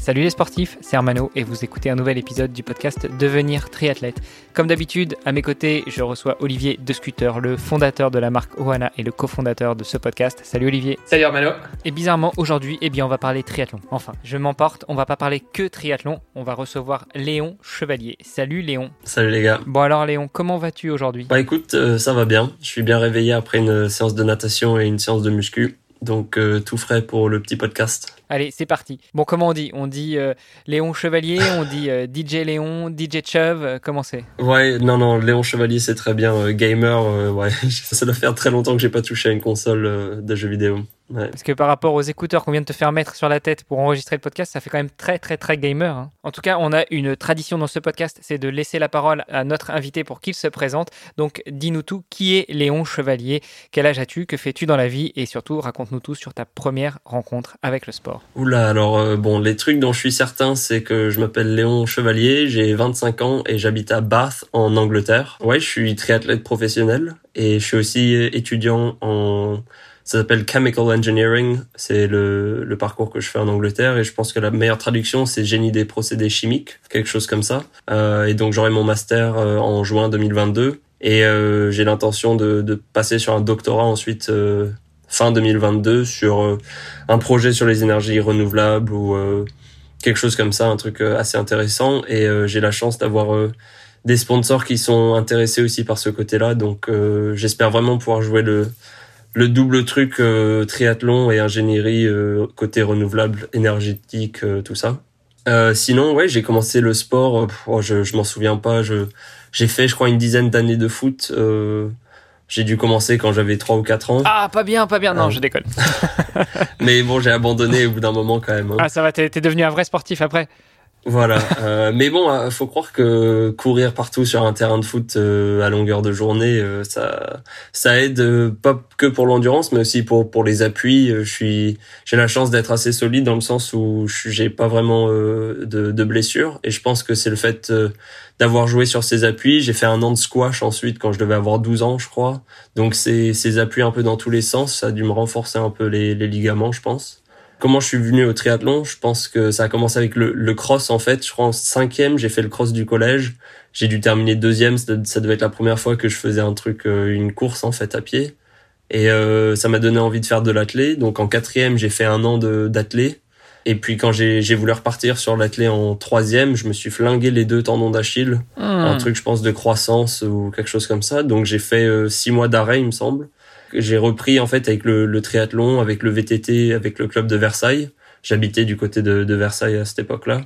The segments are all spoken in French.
Salut les sportifs, c'est Armano et vous écoutez un nouvel épisode du podcast Devenir triathlète. Comme d'habitude, à mes côtés, je reçois Olivier De le fondateur de la marque Oana et le cofondateur de ce podcast. Salut Olivier. Salut Armano. Et bizarrement, aujourd'hui, eh bien, on va parler triathlon. Enfin, je m'emporte, on va pas parler que triathlon, on va recevoir Léon Chevalier. Salut Léon. Salut les gars. Bon alors Léon, comment vas-tu aujourd'hui? Bah écoute, euh, ça va bien. Je suis bien réveillé après une séance de natation et une séance de muscu. Donc euh, tout frais pour le petit podcast. Allez, c'est parti. Bon, comment on dit? On dit euh, Léon Chevalier, on dit euh, DJ Léon, DJ Chuv, euh, comment c'est? Ouais, non, non, Léon Chevalier, c'est très bien. gamer, ouais, ça doit faire très longtemps que j'ai pas touché à une console de jeux vidéo. Ouais. Parce que par rapport aux écouteurs qu'on vient de te faire mettre sur la tête pour enregistrer le podcast, ça fait quand même très très très gamer. hein. En tout cas, on a une tradition dans ce podcast, c'est de laisser la parole à notre invité pour qu'il se présente. Donc, dis-nous tout, qui est Léon Chevalier? Quel âge as-tu? Que fais-tu dans la vie? Et surtout, raconte-nous tout sur ta première rencontre avec le sport. Oula, alors euh, bon, les trucs dont je suis certain, c'est que je m'appelle Léon Chevalier, j'ai 25 ans et j'habite à Bath en Angleterre. Ouais, je suis triathlète professionnel et je suis aussi étudiant en ça s'appelle Chemical Engineering, c'est le, le parcours que je fais en Angleterre et je pense que la meilleure traduction c'est génie des procédés chimiques, quelque chose comme ça. Euh, et donc j'aurai mon master euh, en juin 2022 et euh, j'ai l'intention de, de passer sur un doctorat ensuite euh, fin 2022 sur euh, un projet sur les énergies renouvelables ou euh, quelque chose comme ça, un truc assez intéressant. Et j'ai la chance d'avoir des sponsors qui sont intéressés aussi par ce côté-là. Donc j'espère vraiment pouvoir jouer le, le double truc euh, triathlon et ingénierie euh, côté renouvelable, énergétique, euh, tout ça. Euh, sinon, ouais, j'ai commencé le sport. euh, oh, je je m'en souviens pas. Je j'ai fait, je crois, une dizaine d'années de foot. Euh, j'ai dû commencer quand j'avais trois ou quatre ans. Ah, pas bien, pas bien. Non, je déconne. Mais bon, j'ai abandonné au bout d'un moment quand même. hein. Ah, ça va, t'es devenu un vrai sportif après. Voilà. Euh, mais bon, euh, faut croire que courir partout sur un terrain de foot euh, à longueur de journée, euh, ça, ça aide euh, pas que pour l'endurance, mais aussi pour pour les appuis. Euh, Je suis, j'ai la chance d'être assez solide dans le sens où je j'ai pas vraiment de, de blessures, et je pense que c'est le fait d'avoir joué sur ces appuis. J'ai fait un an de squash ensuite quand je devais avoir 12 ans, je crois. Donc ces ces appuis un peu dans tous les sens, ça a dû me renforcer un peu les les ligaments, je pense comment je suis venu au triathlon Je pense que ça a commencé avec le, le cross en fait. Je crois en cinquième, j'ai fait le cross du collège. J'ai dû terminer deuxième. Ça, ça devait être la première fois que je faisais un truc, euh, une course en fait à pied. Et euh, ça m'a donné envie de faire de l'athlé. Donc en quatrième, j'ai fait un an de d'athlé. Et puis quand j'ai voulu repartir sur l'athlé en troisième, je me suis flingué les deux tendons d'Achille. Un Hmm. truc, je pense, de croissance ou quelque chose comme ça. Donc j'ai fait euh, six mois d'arrêt, il me semble. J'ai repris en fait avec le, le triathlon, avec le VTT, avec le club de Versailles. J'habitais du côté de, de Versailles à cette époque-là.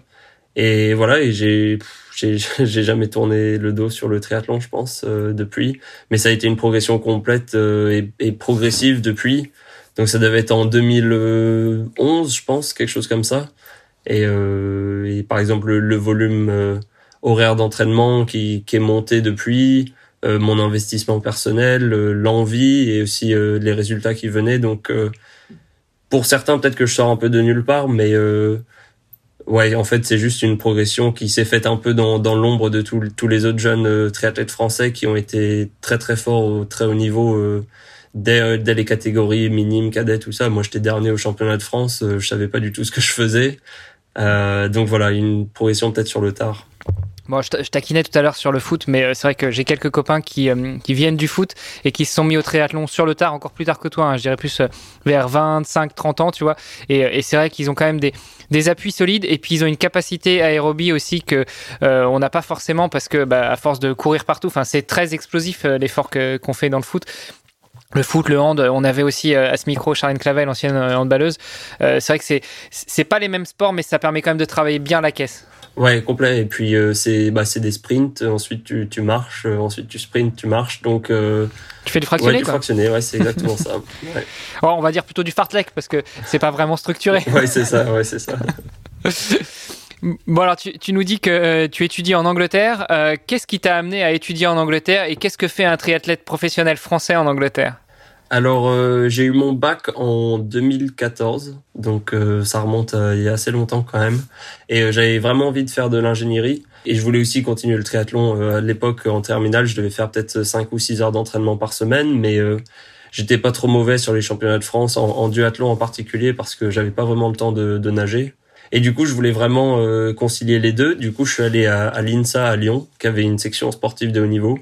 Et voilà, et j'ai j'ai jamais tourné le dos sur le triathlon, je pense, euh, depuis. Mais ça a été une progression complète euh, et, et progressive depuis. Donc ça devait être en 2011, je pense, quelque chose comme ça. Et, euh, et par exemple le, le volume euh, horaire d'entraînement qui, qui est monté depuis, mon investissement personnel, euh, l'envie et aussi euh, les résultats qui venaient. Donc euh, pour certains peut-être que je sors un peu de nulle part, mais euh, ouais en fait c'est juste une progression qui s'est faite un peu dans, dans l'ombre de tous tous les autres jeunes euh, triathlètes français qui ont été très très forts au très haut niveau. euh, Dès, euh, dès les catégories minimes, cadets, tout ça. Moi, j'étais dernier au championnat de France. euh, je savais pas du tout ce que je faisais. Euh, donc voilà, une progression peut-être sur le tard. Bon, je, ta- je taquinais tout à l'heure sur le foot, mais euh, c'est vrai que j'ai quelques copains qui, euh, qui viennent du foot et qui se sont mis au triathlon sur le tard, encore plus tard que toi. hein, je dirais plus euh, vers 25, 30 ans, tu vois. Et, c'est vrai qu'ils ont quand même des, appuis solides et puis ils ont une capacité aérobie aussi que on n'a pas forcément parce que bah, à force de courir partout, c'est très explosif l'effort qu'on fait dans le foot. Le foot, le hand, on avait aussi à ce micro Charlène Clavel, ancienne handballeuse. C'est vrai que c'est pas les mêmes sports, mais ça permet quand même de travailler bien la caisse. Ouais, complet. Et puis euh, c'est bah des sprints. Ensuite tu tu marches. euh, ensuite tu sprints, tu marches. Donc euh, Tu fais du ouais, fractionné, du quoi. fractionné. Ouais, c'est exactement ça. Ouais, Oh, on va dire plutôt du fartlek parce que c'est pas vraiment structuré. ouais c'est ça. Ouais, c'est ça. Bon alors tu, tu, nous dis que tu étudies en Angleterre. Qu'est-ce qui t'a amené à étudier en Angleterre et qu'est-ce que fait un triathlète professionnel français en Angleterre? Alors euh, j'ai eu mon bac en 2014, donc ça remonte il y a assez longtemps quand même, et j'avais vraiment envie de faire de l'ingénierie et je voulais aussi continuer le triathlon. à l'époque en terminale, je devais faire peut-être 5 ou 6 heures d'entraînement par semaine, mais j'étais pas trop mauvais sur les championnats de France en, en duathlon en particulier parce que j'avais pas vraiment le temps de, de nager. Et du coup, je voulais vraiment euh, concilier les deux. Du coup, je suis allé à, à l'INSA à Lyon, qui avait une section sportive de haut niveau.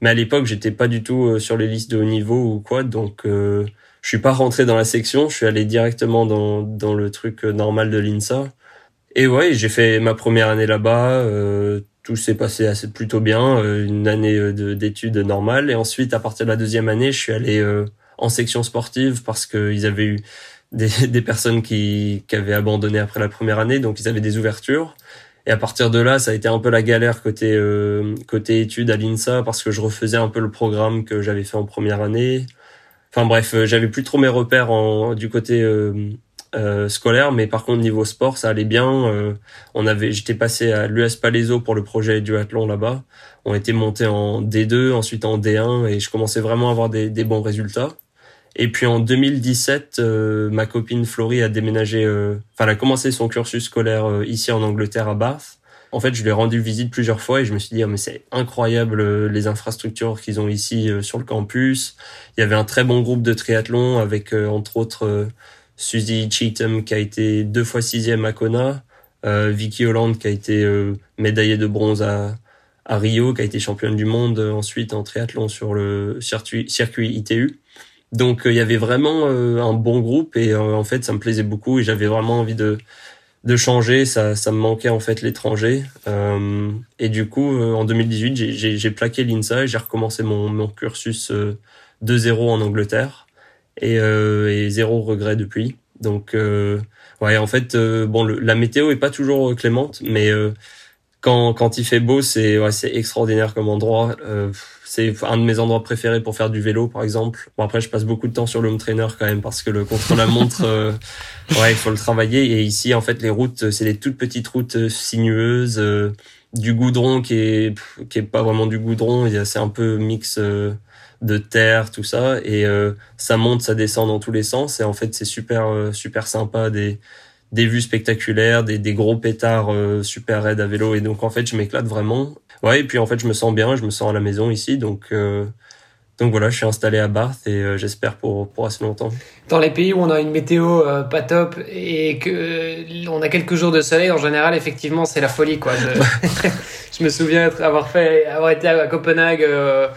Mais à l'époque, j'étais pas du tout euh, sur les listes de haut niveau ou quoi, donc euh, je suis pas rentré dans la section. Je suis allé directement dans dans le truc normal de l'INSA. Et ouais, j'ai fait ma première année là-bas. tout s'est passé assez plutôt bien, une année d'études normales. Et ensuite, à partir de la deuxième année, je suis allé en section sportive parce qu'ils avaient eu des, des personnes qui, qui avaient abandonné après la première année, donc ils avaient des ouvertures. Et à partir de là, ça a été un peu la galère côté euh, côté études à l'INSA parce que je refaisais un peu le programme que j'avais fait en première année. Enfin bref, euh, j'avais plus trop mes repères en, du côté euh, euh, scolaire, mais par contre niveau sport, ça allait bien. on avait, j'étais passé à l'US Palaiso pour le projet duathlon là-bas. On était monté en D2, ensuite en D1, et je commençais vraiment à avoir des, des bons résultats. Et puis en 2017, euh, ma copine Florie a déménagé, euh, enfin elle a commencé son cursus scolaire euh, ici en Angleterre à Bath. En fait, je lui ai rendu visite plusieurs fois et je me suis dit, oh, mais c'est incroyable les infrastructures qu'ils ont ici sur le campus. Il y avait un très bon groupe de triathlon avec entre autres Suzy Cheatham qui a été deux fois sixième à Kona, Vicky Holland qui a été médaillée de bronze à, à Rio, qui a été championne du monde ensuite en triathlon sur le circuit, circuit ITU. Donc euh, il y avait vraiment euh, un bon groupe et euh, en fait ça me plaisait beaucoup et j'avais vraiment envie de de changer. Ça ça me manquait en fait l'étranger et du coup en 2018 j'ai plaqué l'INSA et j'ai recommencé mon mon cursus de zéro en Angleterre et et zéro regret depuis. Donc ouais en fait bon la météo est pas toujours clémente mais quand quand il fait beau c'est ouais, c'est extraordinaire comme endroit c'est un de mes endroits préférés pour faire du vélo, par exemple. Bon, après, je passe beaucoup de temps sur le home trainer quand même parce que le contre-la-montre, euh, ouais, il faut le travailler. Et ici, en fait, les routes, c'est des toutes petites routes euh, sinueuses, euh, du goudron qui est qui est pas vraiment du goudron. C'est un peu mix de terre, tout ça, et ça monte, ça descend dans tous les sens. Et en fait, c'est super super sympa des des vues spectaculaires, des, des gros pétards super raides à vélo. Et donc, en fait, je m'éclate vraiment ouais, et puis en fait, je me sens bien, je me sens à la maison ici, donc euh, donc voilà, je suis installé à Bath et euh, j'espère pour pour assez longtemps. Dans les pays où on a une météo euh, pas top et que on a quelques jours de soleil, en général, effectivement, c'est la folie quoi. je me souviens avoir fait, avoir été à Copenhague euh,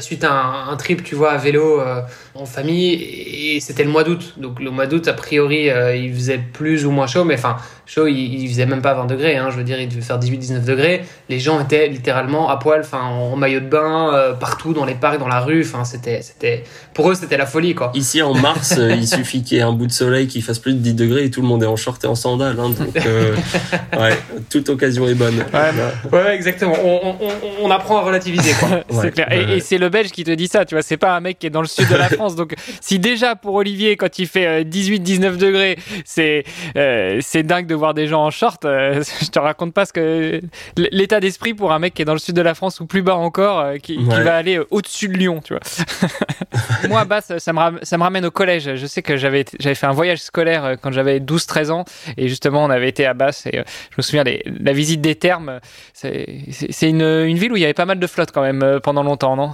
suite à un, trip, tu vois, à vélo euh, en famille, et c'était le mois d'août. Donc le mois d'août, a priori, euh, il faisait plus ou moins chaud, mais enfin, chaud, il, faisait même pas 20 degrés. Hein, je veux dire, il devait faire 18-19 degrés. Les gens étaient littéralement à poil, enfin, en maillot de bain, partout dans les parcs, dans la rue. Enfin, c'était, c'était, pour eux, c'était la folie, quoi. Ici, en mars, il suffit qu'il y ait un bout de soleil qui fasse plus de 10 degrés et tout le monde est en short et en sandales. Hein, donc, ouais, toute occasion est bonne. Ouais, exactement. On, on, on, apprend à relativiser, quoi. c'est clair. Et, c'est le Belge qui te dit ça, tu vois. C'est pas un mec qui est dans le sud de la France. Donc, si déjà pour Olivier, quand il fait 18-19 euh, degrés, c'est euh, c'est dingue de voir des gens en short, euh, je te raconte pas ce que l'état d'esprit pour un mec qui est dans le sud de la France ou plus bas encore, qui, qui, va aller au-dessus de Lyon, tu vois. Moi, bas, ça me, ça me ramène au collège. Je sais que j'avais j'avais fait un voyage scolaire quand j'avais 12-13 ans et justement on avait été à Basse et je me souviens les, la visite des thermes. C'est une, une, ville où il y avait pas mal de flottes quand même euh, pendant longtemps, non?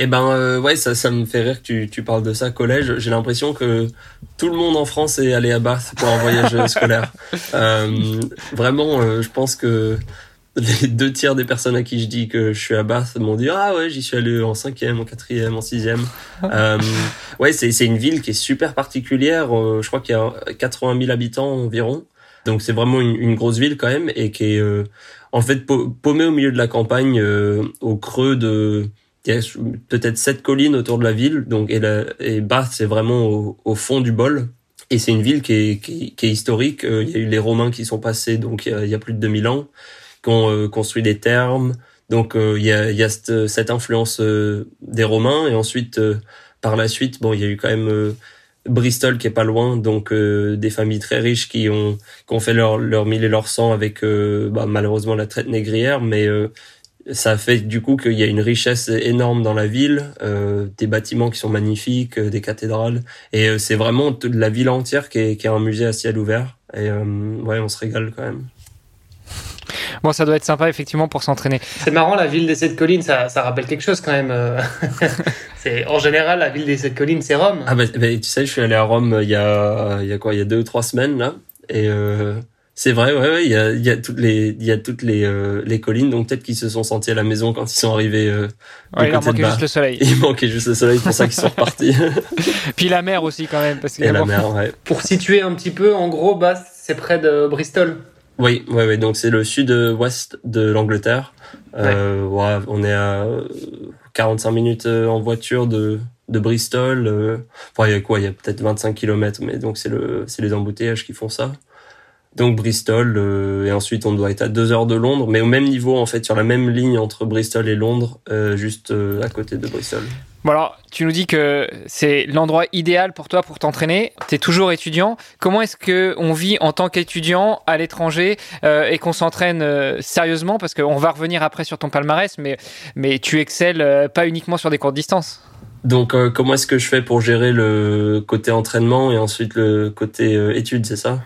Eh ben euh, ouais, ça, ça me fait rire que tu, tu parles de ça, collège. J'ai l'impression que tout le monde en France est allé à Bath pour un voyage scolaire. Euh, vraiment, euh, je pense que les deux tiers des personnes à qui je dis que je suis à Bath m'ont dit ah ouais j'y suis allé en cinquième, en quatrième, en sixième. euh, ouais c'est c'est une ville qui est super particulière. je crois qu'il y a 80 000 habitants environ. Donc c'est vraiment une, une, grosse ville quand même et qui est en fait paumé au milieu de la campagne, euh, au creux de peut-être sept collines autour de la ville. Donc et, la, et Bath, c'est vraiment au, fond du bol. Et c'est une ville qui est, qui, qui est, historique. Euh, il y a eu les Romains qui sont passés, donc il y a, il y a plus de 2000 ans, euh, construit des thermes. Donc il y a, y a cette, influence des Romains. Et ensuite, par la suite, bon, il y a eu quand même Bristol qui est pas loin, donc des familles très riches qui ont fait leur leur mille et leur sang avec bah, malheureusement la traite négrière, mais ça fait du coup qu'il y a une richesse énorme dans la ville, euh, des bâtiments qui sont magnifiques, des cathédrales, et c'est vraiment la ville entière qui est, qui est un musée à ciel ouvert. Et ouais, on se régale quand même. Bon, ça doit être sympa effectivement pour s'entraîner. C'est marrant, la ville des sept collines, ça, ça rappelle quelque chose quand même. euh. c'est en général la ville des sept collines, c'est Rome. Ah bah, bah, tu sais, je suis allé à Rome euh, il y a il y a quoi, il y a deux ou trois semaines là, et euh, c'est vrai, ouais, ouais, il y a il y a toutes les il y a toutes les euh, les collines, donc peut-être qu'ils se sont sentis à la maison quand ils sont arrivés. Euh, du Ouais, il leur manquait juste le soleil. Il manquait juste le soleil, pour ça qu'ils sont repartis. Puis la mer aussi quand même, parce que et la mer, ouais. Pour situer un petit peu, en gros, bah, c'est près de Bristol. Oui, ouais, ouais. Donc c'est le sud-ouest de l'Angleterre. Euh, ouais, on est à euh, 45 minutes euh, en voiture de de Bristol. Euh, enfin, il y a quoi? Il y a peut-être 25 kilomètres, mais donc c'est le c'est les embouteillages qui font ça. Donc Bristol euh, et ensuite on doit être à deux heures de Londres, mais au même niveau en fait sur la même ligne entre Bristol et Londres, euh, juste euh, à côté de Bristol. Bon tu nous dis que c'est l'endroit idéal pour toi pour t'entraîner. Tu es toujours étudiant. Comment est-ce que on vit en tant qu'étudiant à l'étranger euh, et qu'on s'entraîne euh, sérieusement? Parce qu'on va revenir après sur ton palmarès, mais, tu excelles euh, pas uniquement sur des courtes distances. Donc comment est-ce que je fais pour gérer le côté entraînement et ensuite le côté études, c'est ça?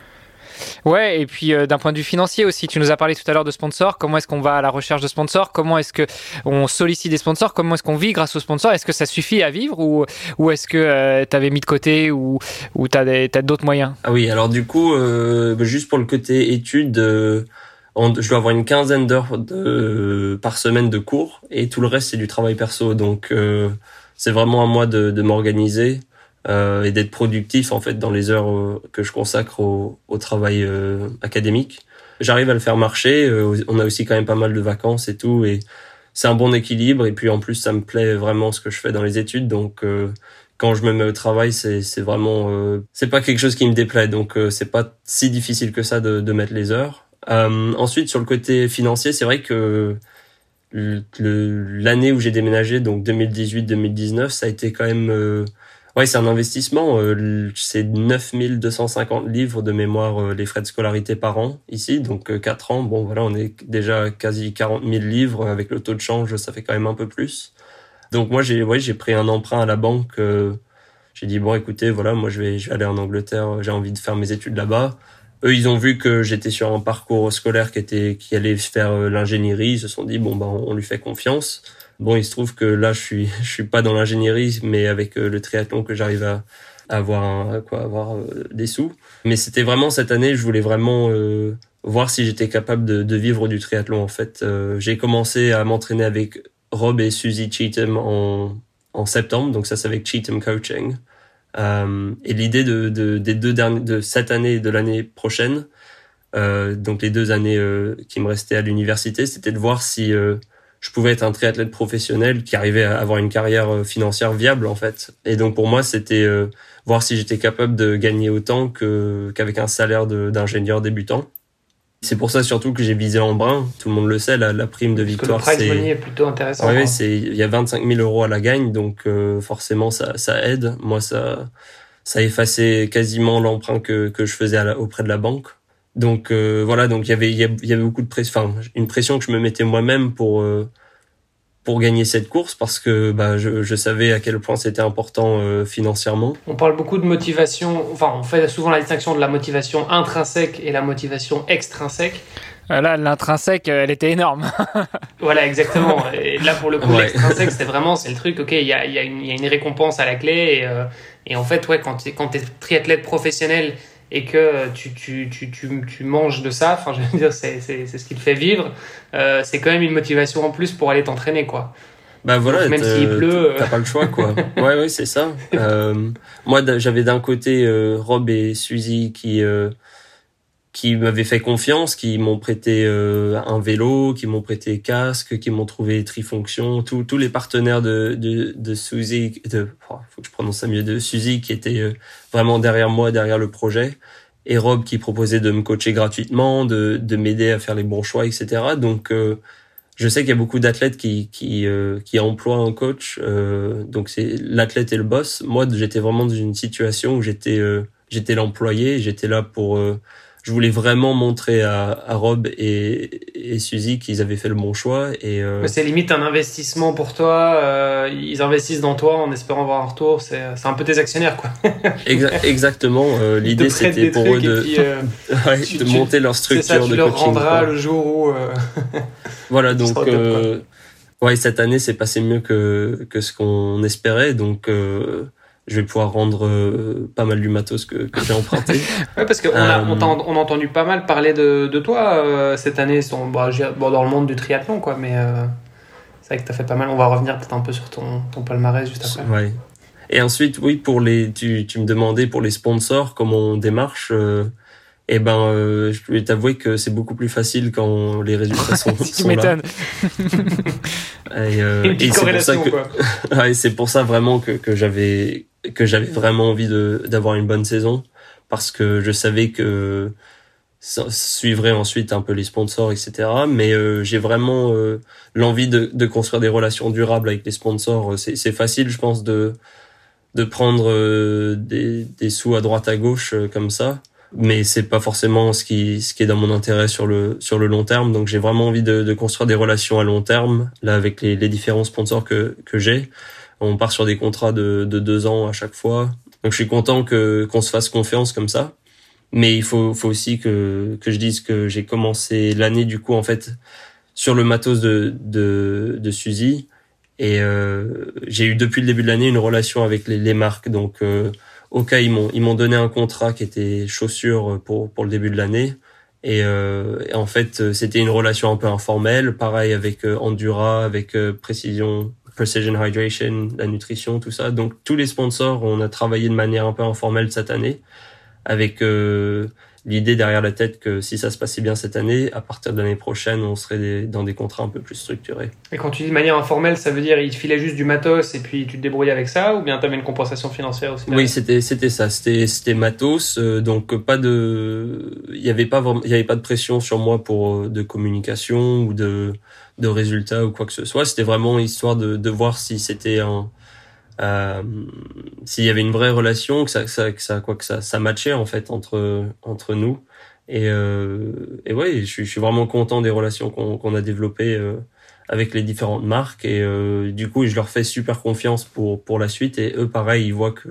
Ouais, et puis euh, d'un point de vue financier aussi, tu nous as parlé tout à l'heure de sponsors. Comment est-ce qu'on va à la recherche de sponsors? Comment est-ce que on sollicite des sponsors? Comment est-ce qu'on vit grâce aux sponsors? Est-ce que ça suffit à vivre ou, ou est-ce que tu avais mis de côté ou, ou tu as d'autres moyens? Ah oui, alors du coup, euh, bah, juste pour le côté études, euh, je dois avoir une quinzaine d'heures par semaine de cours et tout le reste c'est du travail perso. Donc euh, c'est vraiment à moi de m'organiser euh, et d'être productif en fait dans les heures euh, que je consacre au, au travail euh, académique. J'arrive à le faire marcher. euh, on a aussi quand même pas mal de vacances et tout et c'est un bon équilibre et puis en plus ça me plaît vraiment ce que je fais dans les études donc euh, quand je me mets au travail, c'est c'est vraiment c'est pas quelque chose qui me déplaît, donc c'est pas si difficile que ça de, de mettre les heures. Ensuite, sur le côté financier, c'est vrai que l'année où j'ai déménagé, donc 2018-2019, ça a été quand même ouais c'est un investissement. euh, c'est 9250 livres de mémoire euh, les frais de scolarité par an ici, donc euh, 4 ans. Bon voilà, on est déjà quasi 40 000 livres avec le taux de change, ça fait quand même un peu plus. Donc moi j'ai ouais, j'ai pris un emprunt à la banque. euh, j'ai dit bon écoutez voilà moi je vais je vais aller en Angleterre. J'ai envie de faire mes études là-bas. Eux ils ont vu que j'étais sur un parcours scolaire qui était qui allait faire euh, l'ingénierie. Ils se sont dit bon bah on lui fait confiance. Bon il se trouve que là je suis je suis pas dans l'ingénierie mais avec euh, le triathlon que j'arrive à, avoir un, quoi avoir euh, des sous. Mais c'était vraiment cette année je voulais vraiment euh, voir si j'étais capable de, de vivre du triathlon en fait. Euh, j'ai commencé à m'entraîner avec Rob et Suzy Cheatham en, en septembre, donc ça c'est avec Cheatham Coaching. Euh, et l'idée de, de, des deux derniers, de cette année et de l'année prochaine, euh, donc les deux années euh, qui me restaient à l'université, c'était de voir si euh, je pouvais être un triathlète professionnel qui arrivait à avoir une carrière euh, financière viable en fait. Et donc pour moi c'était euh, voir si j'étais capable de gagner autant que qu'avec un salaire de- d'ingénieur débutant. C'est pour ça surtout que j'ai visé en brun. Tout le monde le sait, la, la prime de Parce victoire c'est est plutôt intéressant. Ouais, quoi. ouais, c'est il y a 25 000 euros à la gagne, donc euh, forcément ça ça aide. Moi ça ça effacé quasiment l'emprunt que que je faisais à la- auprès de la banque. Donc euh, voilà, donc il y avait il y avait il y avait beaucoup de pression, enfin une pression que je me mettais moi-même pour euh, pour gagner cette course parce que bah je je savais à quel point c'était important euh, financièrement. On parle beaucoup de motivation, enfin on fait souvent la distinction de la motivation intrinsèque et la motivation extrinsèque. Là, l'intrinsèque, elle était énorme. Voilà, exactement. Et là, pour le coup, Ouais. l'extrinsèque, c'est vraiment, c'est le truc, ok, il y a, il y, a une- il y a une récompense à la clé. Et, euh, et en fait, ouais, quand tu quand es triathlète professionnel et que tu, tu, tu, tu, tu manges de ça, enfin, je veux dire, c'est c'est- c'est ce qui te fait vivre, euh, c'est quand même une motivation en plus pour aller t'entraîner, quoi. Bah voilà, Donc, même s'il pleut, euh. t'as pas le choix quoi. ouais ouais c'est ça. Euh, moi j'avais d'un côté euh, Rob et Suzy qui qui m'avaient fait confiance, qui m'ont prêté euh, un vélo, qui m'ont prêté casque, qui m'ont trouvé trifonction, tous les partenaires de de, de Suzy, de oh, faut que je prononce ça mieux, de Suzy qui étaient euh, vraiment derrière moi, derrière le projet, et Rob qui proposait de me coacher gratuitement, de de m'aider à faire les bons choix, etc. Donc euh, je sais qu'il y a beaucoup d'athlètes qui qui euh, qui emploient un coach, euh, donc c'est l'athlète et le boss. Moi, j'étais vraiment dans une situation où j'étais j'étais l'employé, j'étais là pour je voulais vraiment montrer à, à Rob et, et Suzy qu'ils avaient fait le bon choix. Et euh... c'est limite un investissement pour toi. Euh, ils investissent dans toi en espérant avoir un retour. C'est un peu tes actionnaires, quoi. exactement. Euh, L'idée c'était pour eux de, euh, ouais, de monter leur structure ça, tu de leur coaching. rendras le jour où. Euh, voilà donc. ouais, cette année c'est passé mieux que que ce qu'on espérait donc je vais pouvoir rendre euh, pas mal du matos que, que j'ai emprunté. ouais, parce qu'on a, on, a, on a entendu pas mal parler de, de toi euh, cette année son, bah, bon, dans le monde du triathlon, quoi, mais euh, c'est vrai que tu as fait pas mal. On va revenir peut-être un peu sur ton, ton palmarès juste après. Ouais. Et ensuite, oui, pour les, tu, tu me demandais pour les sponsors comment on démarche. eh ben, je vais t'avouer que c'est beaucoup plus facile quand les résultats sont, si tu m'étonnes. et, euh, et c'est pour ça que, ouais, c'est pour ça vraiment que, que j'avais que j'avais vraiment envie de d'avoir une bonne saison parce que je savais que ça suivrait ensuite un peu les sponsors, etc. Mais euh, j'ai vraiment euh, l'envie de, de, construire des relations durables avec les sponsors. C'est, c'est facile, je pense, de de prendre euh, des, des sous à droite à gauche comme ça, mais c'est pas forcément ce qui ce qui est dans mon intérêt sur le sur le long terme. Donc j'ai vraiment envie de, de construire des relations à long terme là avec les, les différents sponsors que que j'ai. On part sur des contrats de, de deux ans à chaque fois. Donc je suis content que qu'on se fasse confiance comme ça. Mais il faut, faut aussi que, que je dise que j'ai commencé l'année du coup en fait sur le matos de, de, de Suzy. Et euh, j'ai eu depuis le début de l'année une relation avec les, les marques. Donc euh, au cas ils m'ont ils m'ont donné un contrat qui était chaussures pour pour le début de l'année. Et, euh, et, en fait c'était une relation un peu informelle, pareil avec euh, Endura, avec euh, Précision Precision Hydration, la nutrition, tout ça. Donc tous les sponsors, on a travaillé de manière un peu informelle cette année, avec euh, l'idée derrière la tête que si ça se passait bien cette année, à partir de l'année prochaine, on serait dans des contrats un peu plus structurés. Et quand tu dis de manière informelle, ça veut dire il te filait juste du matos et puis tu te débrouillais avec ça, ou bien tu avais une compensation financière aussi Oui, c'était c'était ça, c'était c'était matos, euh, donc pas de, il y avait pas il y avait pas de pression sur moi pour euh, de communication ou de de résultats ou quoi que ce soit. C'était vraiment histoire de, de voir si c'était un euh, s'il y avait une vraie relation, que ça, que ça, que ça, quoi que ça, ça matchait en fait entre entre nous. Et, euh, et ouais, je suis, je suis vraiment content des relations qu'on qu'on a développées euh, avec les différentes marques. Et euh, du coup, je leur fais super confiance pour pour la suite. Et eux, pareil, ils voient que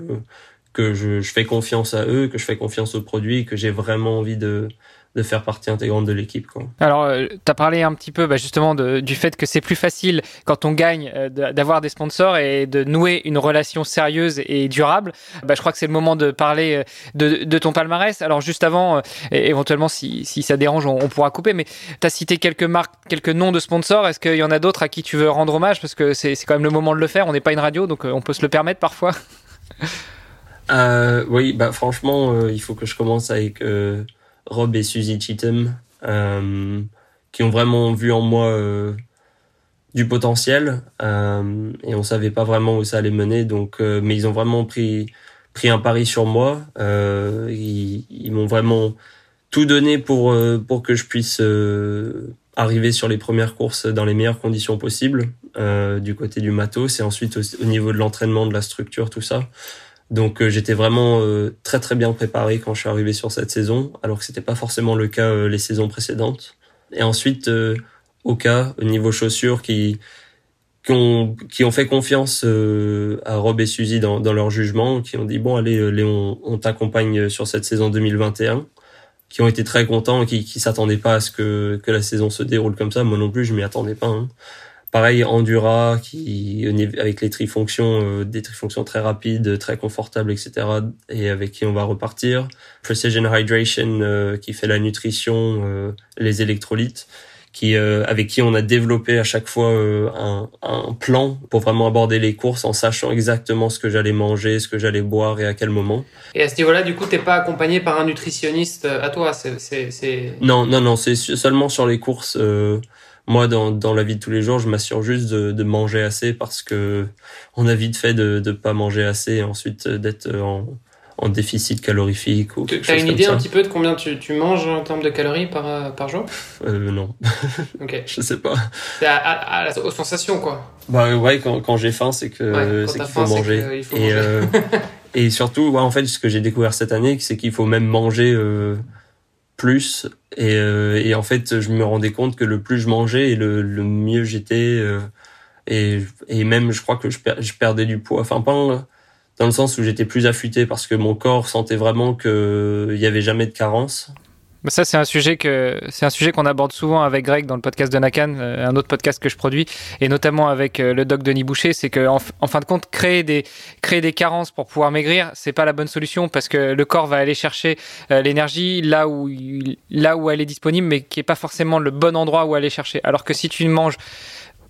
que je, je fais confiance à eux, que je fais confiance aux produits, que j'ai vraiment envie de de faire partie intégrante de l'équipe. Alors, euh, tu as parlé un petit peu bah, justement de, du fait que c'est plus facile quand on gagne euh, d'avoir des sponsors et de nouer une relation sérieuse et durable. Bah, je crois que c'est le moment de parler euh, de, de, ton palmarès. Alors, juste avant, euh, éventuellement, si, si, ça dérange, on, on pourra couper, mais tu as cité quelques marques, quelques noms de sponsors. Est-ce qu'il y en a d'autres à qui tu veux rendre hommage? Parce que c'est quand même le moment de le faire. On n'est pas une radio, donc on peut se le permettre parfois. oui, bah, franchement, il faut que je commence avec Rob et Suzy Cheatham, euh, qui ont vraiment vu en moi euh, du potentiel euh, et on savait pas vraiment où ça allait mener. Donc, mais ils ont vraiment pris pris un pari sur moi. Ils, ils m'ont vraiment tout donné pour pour que je puisse arriver sur les premières courses dans les meilleures conditions possibles du côté du matos et ensuite au niveau de l'entraînement, de la structure, tout ça. Donc euh, j'étais vraiment euh, très très bien préparé quand je suis arrivé sur cette saison, alors que c'était pas forcément le cas euh, les saisons précédentes. Et ensuite, au cas au niveau chaussures qui qui ont, qui ont fait confiance à Rob et Suzy dans, dans leur jugement, qui ont dit bon allez Léon, on t'accompagne sur cette saison 2021, qui ont été très contents, qui qui s'attendaient pas à ce que que la saison se déroule comme ça. Moi non plus, je m'y attendais pas. Hein. Pareil, Endura, qui avec les trifonctions, euh, des trifonctions très rapides, très confortables, etc. Et avec qui on va repartir. Precision Hydration, euh, qui fait la nutrition, euh, les électrolytes, qui avec qui on a développé à chaque fois un, un, plan pour vraiment aborder les courses en sachant exactement ce que j'allais manger, ce que j'allais boire et à quel moment. Et à ce niveau-là, du coup, t'es pas accompagné par un nutritionniste à toi, c'est non, non, non, c'est seulement sur les courses moi dans, dans la vie de tous les jours je m'assure juste de, de, manger assez parce que on a vite fait de ne pas manger assez et ensuite d'être en, en déficit calorifique ou Tu quelque as chose une comme idée ça. un petit peu de combien tu, tu manges en termes de calories par, euh, par jour? Euh, non, Ok. je sais pas. C'est à, à- aux sensations, quoi. Bah ouais, quand, quand j'ai faim, c'est que Ouais, c'est qu'il faut faim, manger. qu'il faut et, manger. euh, et surtout, ouais, en fait, ce que j'ai découvert cette année, c'est qu'il faut même manger euh, Et, euh, et en fait, je me rendais compte que le plus je mangeais, et le, mieux j'étais. euh, et, et même, je crois que je, per- je perdais du poids. Enfin, pas dans le sens où j'étais plus affûté parce que mon corps sentait vraiment qu'il y avait jamais de carence. Ça, c'est un sujet que c'est un sujet qu'on aborde souvent avec Greg dans le podcast de Nakan, euh, un autre podcast que je produis, et notamment avec euh, le doc Denis Boucher. C'est que en, fin de compte, créer des créer des carences pour pouvoir maigrir, c'est pas la bonne solution parce que le corps va aller chercher euh, l'énergie là où là où elle est disponible, mais qui est pas forcément le bon endroit où aller chercher. Alors que si tu manges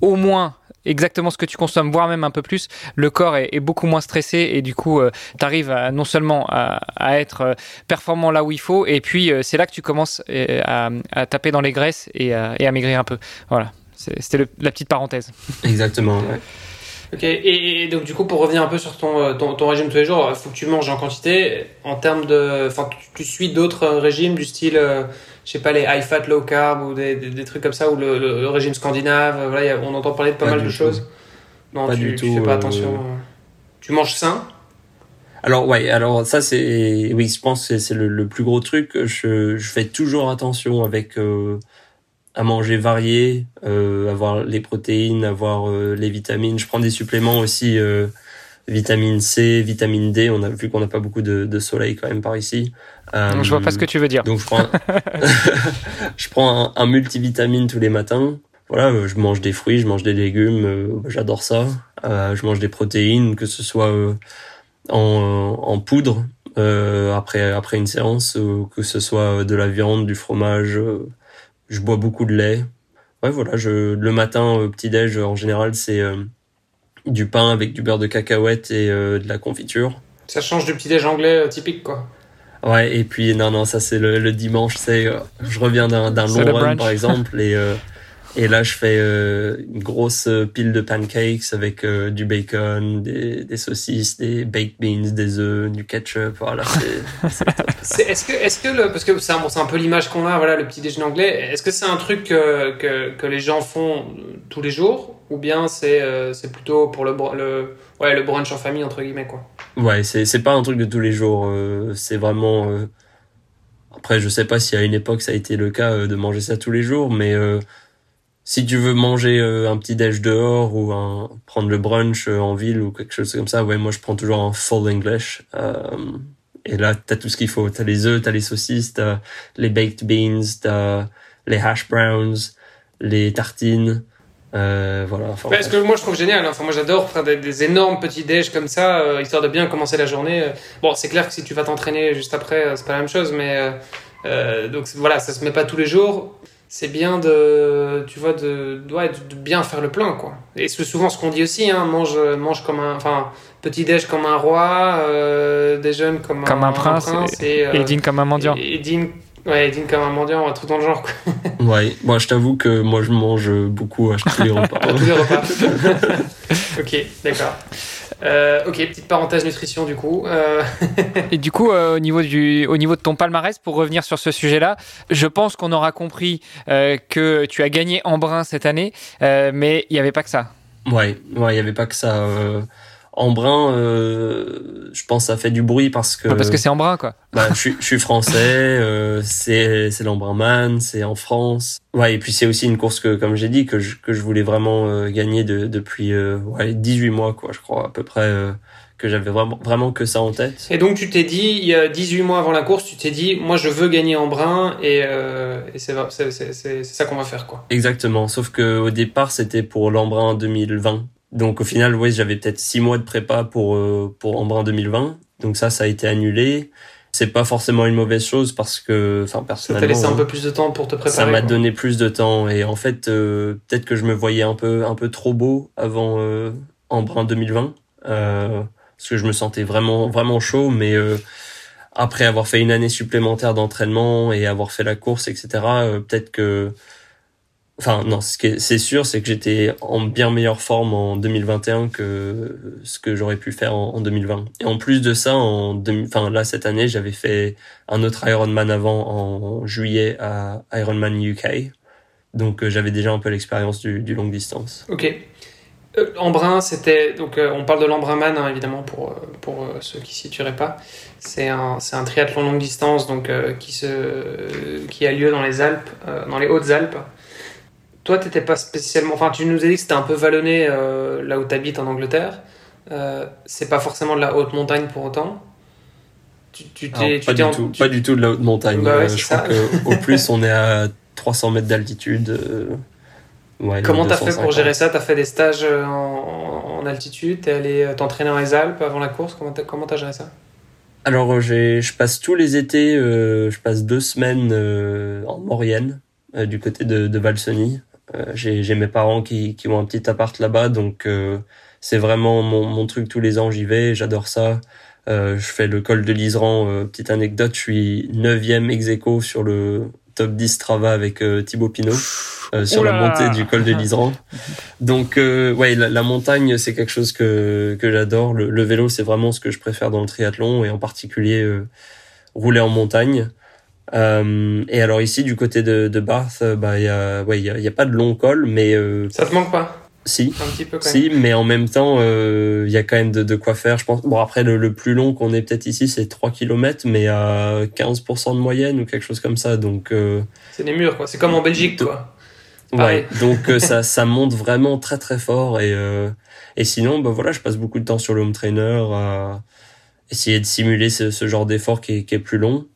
au moins exactement ce que tu consommes, voire même un peu plus, le corps est, est beaucoup moins stressé et du coup, tu arrives à, non seulement à, à être euh, performant là où il faut, et puis euh, c'est là que tu commences euh, à, à taper dans les graisses et à, et à maigrir un peu. Voilà, c'était la petite parenthèse. Exactement. ouais. Ok, et, et donc du coup, pour revenir un peu sur ton, euh, ton, ton régime tous les jours, il faut que tu manges en quantité. En termes de. Enfin, tu, tu suis d'autres euh, régimes du style, euh, je sais pas, les high fat, low carb ou des, des, des trucs comme ça, ou le, le- le régime scandinave. euh, Voilà, il y a- on entend parler de pas, Pas mal de tout. choses. Non, Pas tu, du tu tout, fais pas euh, attention. euh. Tu manges sain? Alors ouais, alors ça c'est oui, je pense que c'est le, le plus gros truc. Je, je fais toujours attention avec euh, à manger varié, euh, avoir les protéines, avoir les vitamines. Je prends des suppléments aussi, vitamine C, vitamine D. On a vu qu'on n'a pas beaucoup de, de soleil quand même par ici. Euh, je vois pas ce que tu veux dire. donc je prends, je prends un, un multivitamine tous les matins. Voilà, euh, je mange des fruits, je mange des légumes, euh, j'adore ça. Euh, je mange des protéines, que ce soit en, en poudre après après une séance, que ce soit de la viande, du fromage. je bois beaucoup de lait. Ouais, voilà, je le matin petit déj en général c'est du pain avec du beurre de cacahuète et euh, de la confiture. Ça change du petit déj anglais euh, typique, quoi. Ouais, et puis non, non, ça c'est le, le dimanche, c'est euh, je reviens d'un long run par exemple et euh, et là je fais euh, une grosse pile de pancakes avec euh, du bacon, des, des saucisses, des baked beans, des œufs, du ketchup, voilà, Est-ce que, est-ce que le, parce que c'est un, bon, c'est un peu l'image qu'on a, voilà, le petit déjeuner anglais. Est-ce que c'est un truc que, que, que les gens font tous les jours, ou bien c'est, euh, plutôt pour le, le, ouais, le brunch en famille entre guillemets quoi. Ouais, c'est pas un truc de tous les jours, euh, c'est vraiment euh, après je sais pas si à une époque ça a été le cas euh, de manger ça tous les jours, mais si tu veux manger un petit déj dehors ou un, prendre le brunch en ville ou quelque chose comme ça, ouais, moi je prends toujours un full English. Et là, t'as tout ce qu'il faut. T'as les œufs, t'as les saucisses, t'as les baked beans, t'as les hash browns, les tartines. Euh, voilà. Enfin, Ouais, ce que moi je trouve génial, hein. enfin moi j'adore faire des, des énormes petits déj comme ça, euh, histoire de bien commencer la journée. Bon, c'est clair que si tu vas t'entraîner juste après, euh, c'est pas la même chose, mais euh, euh, donc voilà, ça se met pas tous les jours. C'est bien de, tu vois, de, ouais, de, de bien faire le plein, quoi. Et c'est souvent ce qu'on dit aussi, hein, mange, mange comme un, enfin, petit déj comme un roi, euh, déjeune comme, Comme un prince et, euh, Et dîne comme un mendiant. Et, et dîne, ouais, dîne comme un mendiant, un truc dans le genre, quoi. Ouais, moi je t'avoue que moi je mange beaucoup à tous les repas. À tous les repas. ok, d'accord. Euh, ok, petite parenthèse nutrition du coup. Euh, Et du coup, euh, au, niveau du, au niveau de ton palmarès, pour revenir sur ce sujet-là, je pense qu'on aura compris euh, que tu as gagné en brun cette année, euh, mais il n'y avait pas que ça. Ouais, ouais, il y avait pas que ça. En brun, euh, je pense que ça fait du bruit parce que, Parce que c'est en brun, quoi. bah, je, suis, je suis français, euh, c'est c'est l'Embrunman, c'est en France. Ouais, et puis c'est aussi une course que, comme j'ai dit, que je, que je voulais vraiment euh, gagner de, depuis euh, ouais, 18 mois, quoi, je crois, à peu près, euh, que j'avais vraiment, vraiment que ça en tête. et donc tu t'es dit, il y a 18 mois avant la course, tu t'es dit, moi je veux gagner en brun et, euh, et c'est c'est- c'est- c'est ça qu'on va faire quoi. Exactement, sauf que au départ c'était pour l'Embrun 2020. Donc au final, ouais, j'avais peut-être six mois de prépa pour euh, pour Embrun 2020. Donc ça, ça a été annulé. C'est pas forcément une mauvaise chose parce que, enfin Ça t'a personnellement, laissé un peu plus de temps pour te préparer. ça m'a donné plus de temps et en fait euh, peut-être que je me voyais un peu un peu trop beau avant euh, Embrun 2020 euh, parce que je me sentais vraiment vraiment chaud, mais euh, après avoir fait une année supplémentaire d'entraînement et avoir fait la course, etc. euh, peut-être que Enfin non, ce qui est- sûr, c'est que j'étais en bien meilleure forme en 2021 que ce que j'aurais pu faire en, en 2020. Et en plus de ça, en 2000 enfin là cette année, j'avais fait un autre Ironman avant en juillet à Ironman UK. Donc euh, j'avais déjà un peu l'expérience du, du longue distance. Ok. Euh, Embrun, c'était. Donc, euh, on parle de l'Embrunman, hein, évidemment, pour, euh, pour ceux qui ne situeraient pas. C'est un, c'est un triathlon longue distance donc, qui, se, qui a lieu dans les Alpes, dans les Hautes-Alpes. Toi, t'étais pas spécialement. Enfin, tu nous as dit que c'était un peu vallonné euh, là où tu habites en Angleterre. Euh, c'est pas forcément de la haute montagne pour autant. Tu, tu Alors, t'es, tu pas, t'es du en- tout, tu- pas du tout de la haute montagne. Bah ouais, Euh, je crois ça. qu'au plus on est à 300 mètres d'altitude. euh, ouais, Comment t'as fait 250. pour gérer ça? T'as fait des stages en, en altitude? T'es allé t'entraîner dans les Alpes avant la course? Comment t'as, comment t'as géré ça? Alors j'ai, je passe tous les étés, euh, je passe deux semaines euh, en Maurienne, euh, du côté de, de Valseny. Euh, j'ai, mes parents qui, qui ont un petit appart là-bas, donc euh, c'est vraiment mon, mon truc tous les ans. J'y vais, j'adore ça. Euh, je fais le col de l'Iseran. euh, petite anecdote, je suis neuvième ex aequo sur le top 10 Strava avec Thibaut Pinot euh, sur la montée du col de l'Iseran. Donc euh, ouais, la, la montagne c'est quelque chose que que j'adore. Le, le vélo c'est vraiment ce que je préfère dans le triathlon et en particulier euh, rouler en montagne. Euh, et alors ici du côté de, de Bath, euh, bah il y a ouais il y a, y a pas de long col, mais euh, Ça te manque pas? Si Un petit peu quand même si, mais en même temps, euh, il y a quand même de, de quoi faire, je pense. Bon, après, le, le plus long qu'on ait peut-être ici, c'est 3 km, mais à 15% de moyenne ou quelque chose comme ça. Donc, euh, C'est des murs, quoi. C'est comme en Belgique, quoi. ouais. Donc, ça, ça monte vraiment très, très fort. Et, euh, et sinon, bah voilà, je passe beaucoup de temps sur le home trainer à essayer de simuler ce, ce genre d'effort qui est, qui est plus long.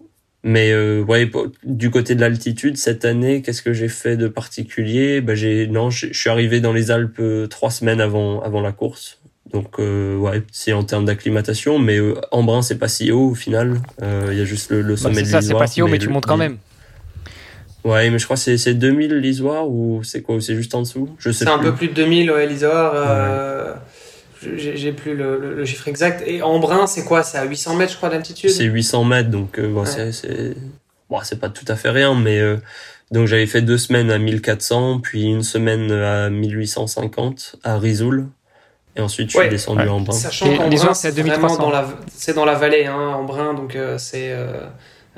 Mais euh, ouais, du côté de l'altitude, cette année, qu'est-ce que j'ai fait de particulier? Bah, j'ai non, je suis arrivé dans les Alpes euh, trois semaines avant avant la course. Donc euh, ouais, c'est en termes d'acclimatation, mais euh, Embrun c'est pas si haut au final. Euh, Il y a juste le, le Bah, sommet c'est de ça, c'est l'Isoire. pas si haut, mais tu le- montes quand même. Ouais, mais je crois que c'est c'est 2000 l'Isoire ou c'est quoi? C'est juste en dessous? Je sais C'est un peu plus de 2000, ouais, Lisor. Euh, j'ai, plus le, le- le chiffre exact. Et Embrun, c'est quoi? C'est à 800 mètres, je crois, d'altitude? C'est 800 mètres, donc euh, bon, Ouais. c'est c'est bon, c'est pas tout à fait rien, mais euh, donc j'avais fait deux semaines à 1400, puis une semaine à 1850 à Risoul, et ensuite je Ouais. suis descendu Ouais. en bas. Sachant Lisor, c'est à c'est vraiment 2300. dans la, c'est dans la vallée, hein, Embrun, donc euh, c'est, euh,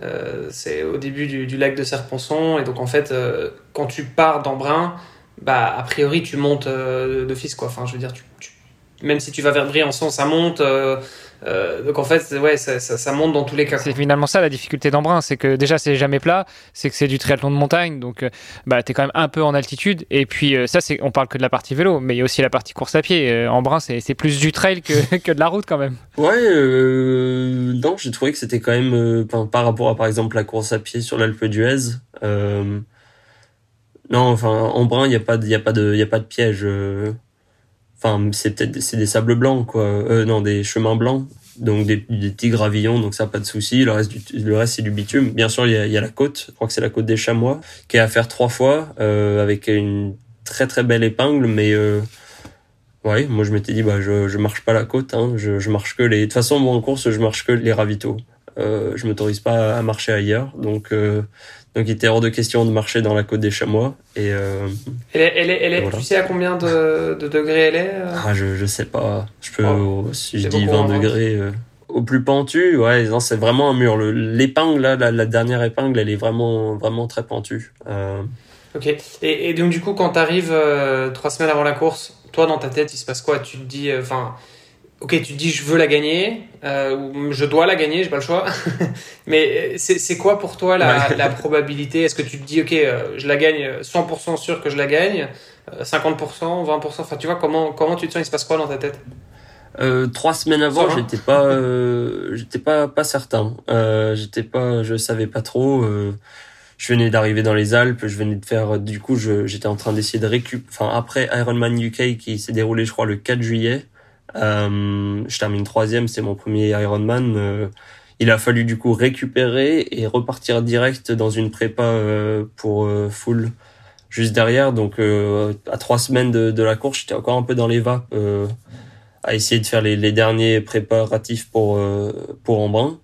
euh, c'est au début du, du lac de Serponçon. Et donc, en fait, euh, quand tu pars d'Embrun, bah, a priori, tu montes euh, d'office, quoi. Enfin, je veux dire, tu- même si tu vas vers Briançon, ça monte. euh, euh, donc, en fait, c'est- ouais, ça, ça, ça monte dans tous les cas. C'est finalement ça la difficulté d'Embrun, c'est que déjà c'est jamais plat, c'est que c'est du triathlon de montagne, donc euh, bah t'es quand même un peu en altitude. Et puis ça c'est, on parle que de la partie vélo, mais il y a aussi la partie course à pied. Embrun c'est c'est plus du trail que, que de la route quand même. Ouais, euh, non, j'ai trouvé que c'était quand même euh, par, par rapport à par exemple la course à pied sur l'Alpe d'Huez. Euh, non, enfin en brun, il y a pas il y a pas de il y a pas de piège. Enfin, c'est peut-être c'est des sables blancs quoi. Euh, non, des chemins blancs. Donc des, des petits gravillons, donc ça pas de souci. Le reste du, le reste c'est du bitume. Bien sûr, il y a, y a la côte. Je crois que c'est la côte des Chamois qui est à faire trois fois euh, avec une très très belle épingle, mais euh, Ouais, moi je m'étais dit bah je je marche pas la côte, hein, je je marche que les. De toute façon moi en course je marche que les ravitaux. Euh, je m'autorise pas à marcher ailleurs, donc euh, donc il était hors de question de marcher dans la côte des Chamois et euh, Elle est, elle est, elle est- Voilà. Tu sais à combien de, de degrés elle est euh ah je je sais pas, je peux Oh, si je dis beaucoup 20 en vente. degrés au plus pentu, ouais non c'est vraiment un mur. Le- L'épingle là, la, la dernière épingle elle est vraiment vraiment très pentue. Ok. Et, et donc, du coup, quand tu arrives trois semaines avant la course, toi, dans ta tête, il se passe quoi? Tu te dis, enfin, ok, tu te dis, je veux la gagner, euh, ou je dois la gagner, j'ai pas le choix. Mais euh, c'est c'est quoi pour toi la, Ouais. la probabilité? Est-ce que tu te dis, ok, euh, je la gagne, euh, 100% sûr que je la gagne, euh, 50%, 20%, enfin, tu vois, comment, comment tu te sens? Il se passe quoi dans ta tête? Euh, trois semaines avant, j'étais pas, euh, j'étais pas pas certain. Euh, j'étais pas, je savais pas trop. euh, je venais d'arriver dans les Alpes, je venais de faire, du coup, je, j'étais en train d'essayer de récup. Enfin, après Ironman UK qui s'est déroulé, je crois, le 4 juillet. Euh, je termine troisième, c'est mon premier Ironman. euh, il a fallu du coup récupérer et repartir direct dans une prépa euh, pour euh, full juste derrière. Donc euh, à trois semaines de, de la course, j'étais encore un peu dans les vapes. euh, à essayer de faire les, les derniers préparatifs pour euh, pour Embrun.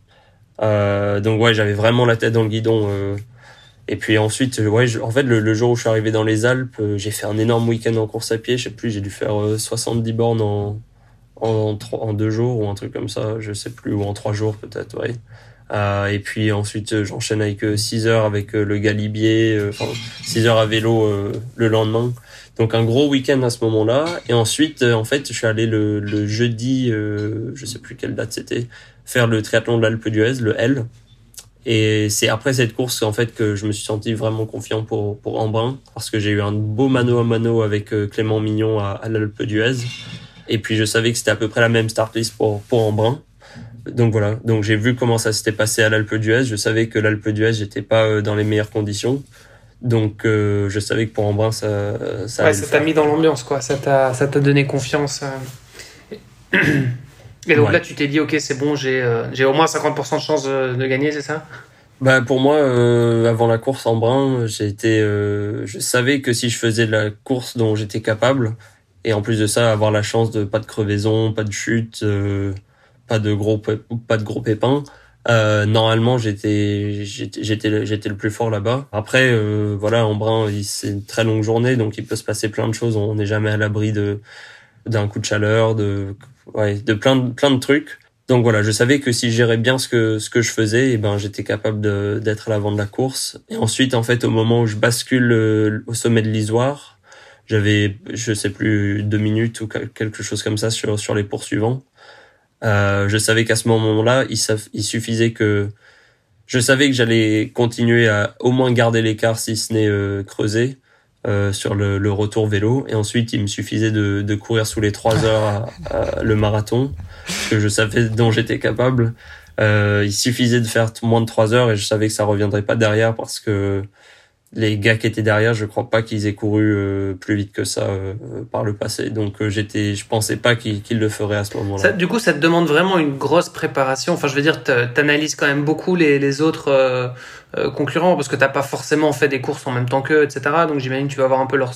Euh, donc ouais, j'avais vraiment la tête dans le guidon. euh. Et puis ensuite, ouais, en fait, le, jour où je suis arrivé dans les Alpes, j'ai fait un énorme week-end en course à pied. Je sais plus, j'ai dû faire 70 bornes en, en, en, deux jours ou un truc comme ça, je sais plus, ou en trois jours peut-être, ouais. Euh, et puis ensuite, euh, j'enchaîne avec 6 euh, heures avec le Galibier, enfin 6 heures à vélo le lendemain. Donc un gros week-end à ce moment-là. Et ensuite, en fait, je suis allé le, le jeudi, je sais plus quelle date c'était, faire le triathlon de l'Alpe d'Huez, le L. Et c'est après cette course en fait que je me suis senti vraiment confiant pour pour Embrun parce que j'ai eu un beau mano à mano avec Clément Mignon à, à l'Alpe d'Huez. Et puis je savais que c'était à peu près la même start list pour pour Embrun donc voilà, donc j'ai vu comment ça s'était passé à l'Alpe d'Huez. Je savais que l'Alpe d'Huez n'était pas euh, dans les meilleures conditions. Donc euh, je savais que pour Embrun, ça, ça ouais, ça t'a mis dans l'ambiance, quoi. Ça t'a, ça t'a donné confiance. Euh. Et donc là, tu t'es dit, ok, c'est bon, j'ai, j'ai au moins 50% de chance de, gagner, c'est ça? Bah pour moi, avant la course en brun, été, je savais que si je faisais de la course dont j'étais capable, et en plus de ça, avoir la chance de pas de crevaison, pas de chute, pas de gros pas de gros pépins. Euh, normalement, j'étais j'étais j'étais le plus fort là-bas. Après, euh, voilà, en brun, c'est une très longue journée, donc il peut se passer plein de choses. On n'est jamais à l'abri de d'un coup de chaleur, de ouais, de plein de plein de trucs. Donc voilà, je savais que si je gérais bien ce que ce que je faisais, et eh ben j'étais capable d'être à l'avant de la course. Et ensuite, en fait, au moment où je bascule euh, au sommet de l'Isoire, j'avais je sais plus deux minutes ou quelque chose comme ça sur sur les poursuivants. Euh, je savais qu'à ce moment-là, il, suffisait que je savais que j'allais continuer à au moins garder l'écart si ce n'est euh, creuser euh, sur le, le, retour vélo. Et ensuite, il me suffisait de, de courir sous les trois heures à, le marathon, que je savais dont j'étais capable. Euh, il suffisait de faire moins de trois heures et je savais que ça reviendrait pas derrière parce que les gars qui étaient derrière, je crois pas qu'ils aient couru euh, plus vite que ça euh, par le passé. Donc euh, j'étais, je pensais pas qu'ils le feraient à ce moment-là. Du coup, ça te demande vraiment une grosse préparation. Enfin, je veux dire, t'analyses quand même beaucoup les, les autres concurrents parce que t'as pas forcément fait des courses en même temps qu'eux, etc. Donc j'imagine tu vas avoir un peu leur.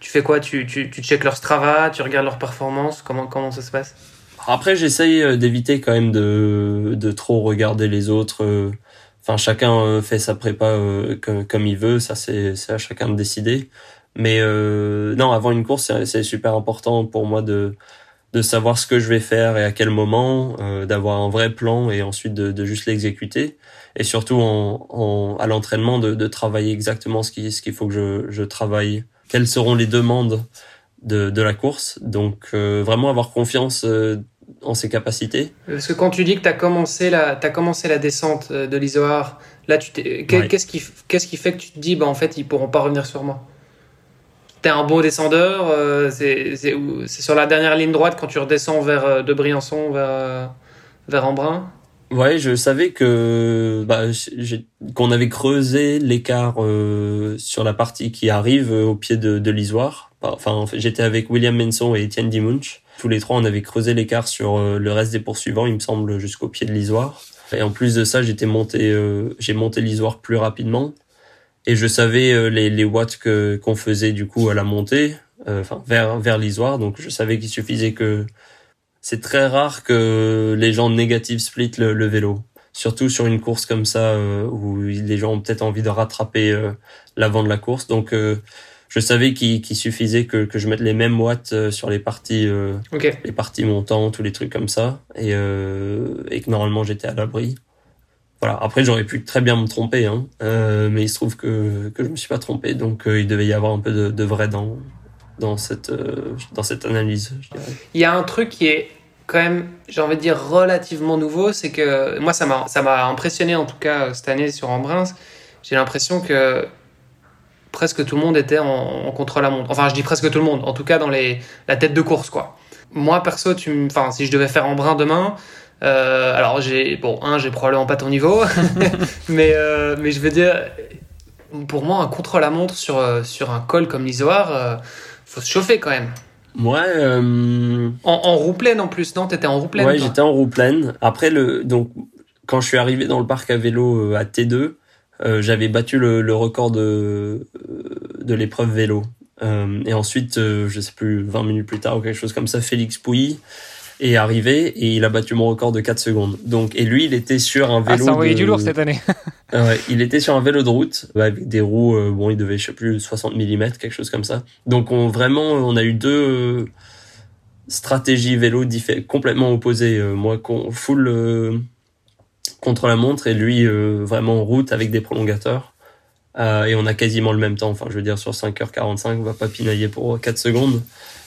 Tu fais quoi? Tu tu tu checkes leur Strava, tu regardes leurs performances. Comment comment ça se passe? Après, j'essaye d'éviter quand même de de trop regarder les autres Chacun euh, fait sa prépa euh, comme, il veut, ça c'est à chacun de décider. Mais euh, non, avant une course, c'est super important pour moi de de savoir ce que je vais faire et à quel moment, d'avoir un vrai plan et ensuite de, juste l'exécuter. Et surtout en, à l'entraînement de, travailler exactement ce qu'il ce qu'il faut que je, travaille. Quelles seront les demandes de, de la course? Donc vraiment avoir confiance en ses capacités. Parce que quand tu dis que tu as commencé la, as commencé la descente euh, de l'Isoar, là, tu qu'est-ce qui, qu'est-ce qui fait que tu te dis, bah, en fait, ils pourront pas revenir sur moi? T'es un bon descendeur, euh, c'est sur la dernière ligne droite quand tu redescends vers euh, de Briançon vers, vers Embrun? Ouais, je savais que bah, qu'on avait creusé l'écart sur la partie qui arrive au pied de, de l'Isoire. Enfin, j'étais avec William Menson et Etienne Dimunch tous les trois, on avait creusé l'écart sur euh, le reste des poursuivants, il me semble, jusqu'au pied de l'isoire. Et en plus de ça, j'étais monté, euh, j'ai monté l'isoire plus rapidement. Et je savais euh, les, les watts que qu'on faisait du coup à la montée, enfin vers vers l'isoire. Donc je savais qu'il suffisait que c'est très rare que les gens négatifs split le, le vélo. Surtout sur une course comme ça où les gens ont peut-être envie de rattraper l'avant de la course. Donc je savais qu'il suffisait que, que je mette les mêmes watts euh, sur les parties euh, les parties montantes ou les trucs comme ça. Et, euh, et que normalement j'étais à l'abri. Voilà. Après j'aurais pu très bien me tromper hein, euh, mais il se trouve que que je me suis pas trompé. Donc euh, il devait y avoir un peu de, de vrai dans dans cette dans cette analyse il y a un truc qui est quand même j'ai envie de dire relativement nouveau c'est que moi ça m'a impressionné en tout cas cette année sur Embrun j'ai l'impression que presque tout le monde était en, contrôle à montre. Enfin, je dis presque tout le monde, en tout cas dans les, la tête de course, quoi. Moi, perso, tu si je devais faire en brin demain, euh, alors j'ai, bon, un, j'ai probablement pas ton niveau, mais, euh, mais je veux dire, pour moi, un contrôle à montre sur, euh, sur un col comme l'Isoar, euh, faut se chauffer quand même. Ouais. Euh... En, en, roue pleine en plus, non? T'étais en roue pleine Ouais, j'étais en roue pleine. Après, le, donc, quand je suis arrivé dans le parc à vélo à T2, euh, j'avais battu le, le, record de, de l'épreuve vélo. Euh, et ensuite, euh, je sais plus, 20 minutes plus tard ou quelque chose comme ça, Félix Pouilly est arrivé et il a battu mon record de 4 secondes. Donc, et lui, il était sur un Ah, vélo. ça a envoyé de- du lourd cette année. Ah ouais, il était sur un vélo de route avec des roues, euh, bon, il devait, je sais plus, 60 mm, quelque chose comme ça. Donc, on vraiment, on a eu deux euh, stratégies vélo complètement opposées. Euh, moi, con- full euh, contre la montre et lui, vraiment en route avec des prolongateurs. Et on a quasiment le même temps. Enfin, je veux dire, sur 5h45, on va pas pinailler pour 4 secondes.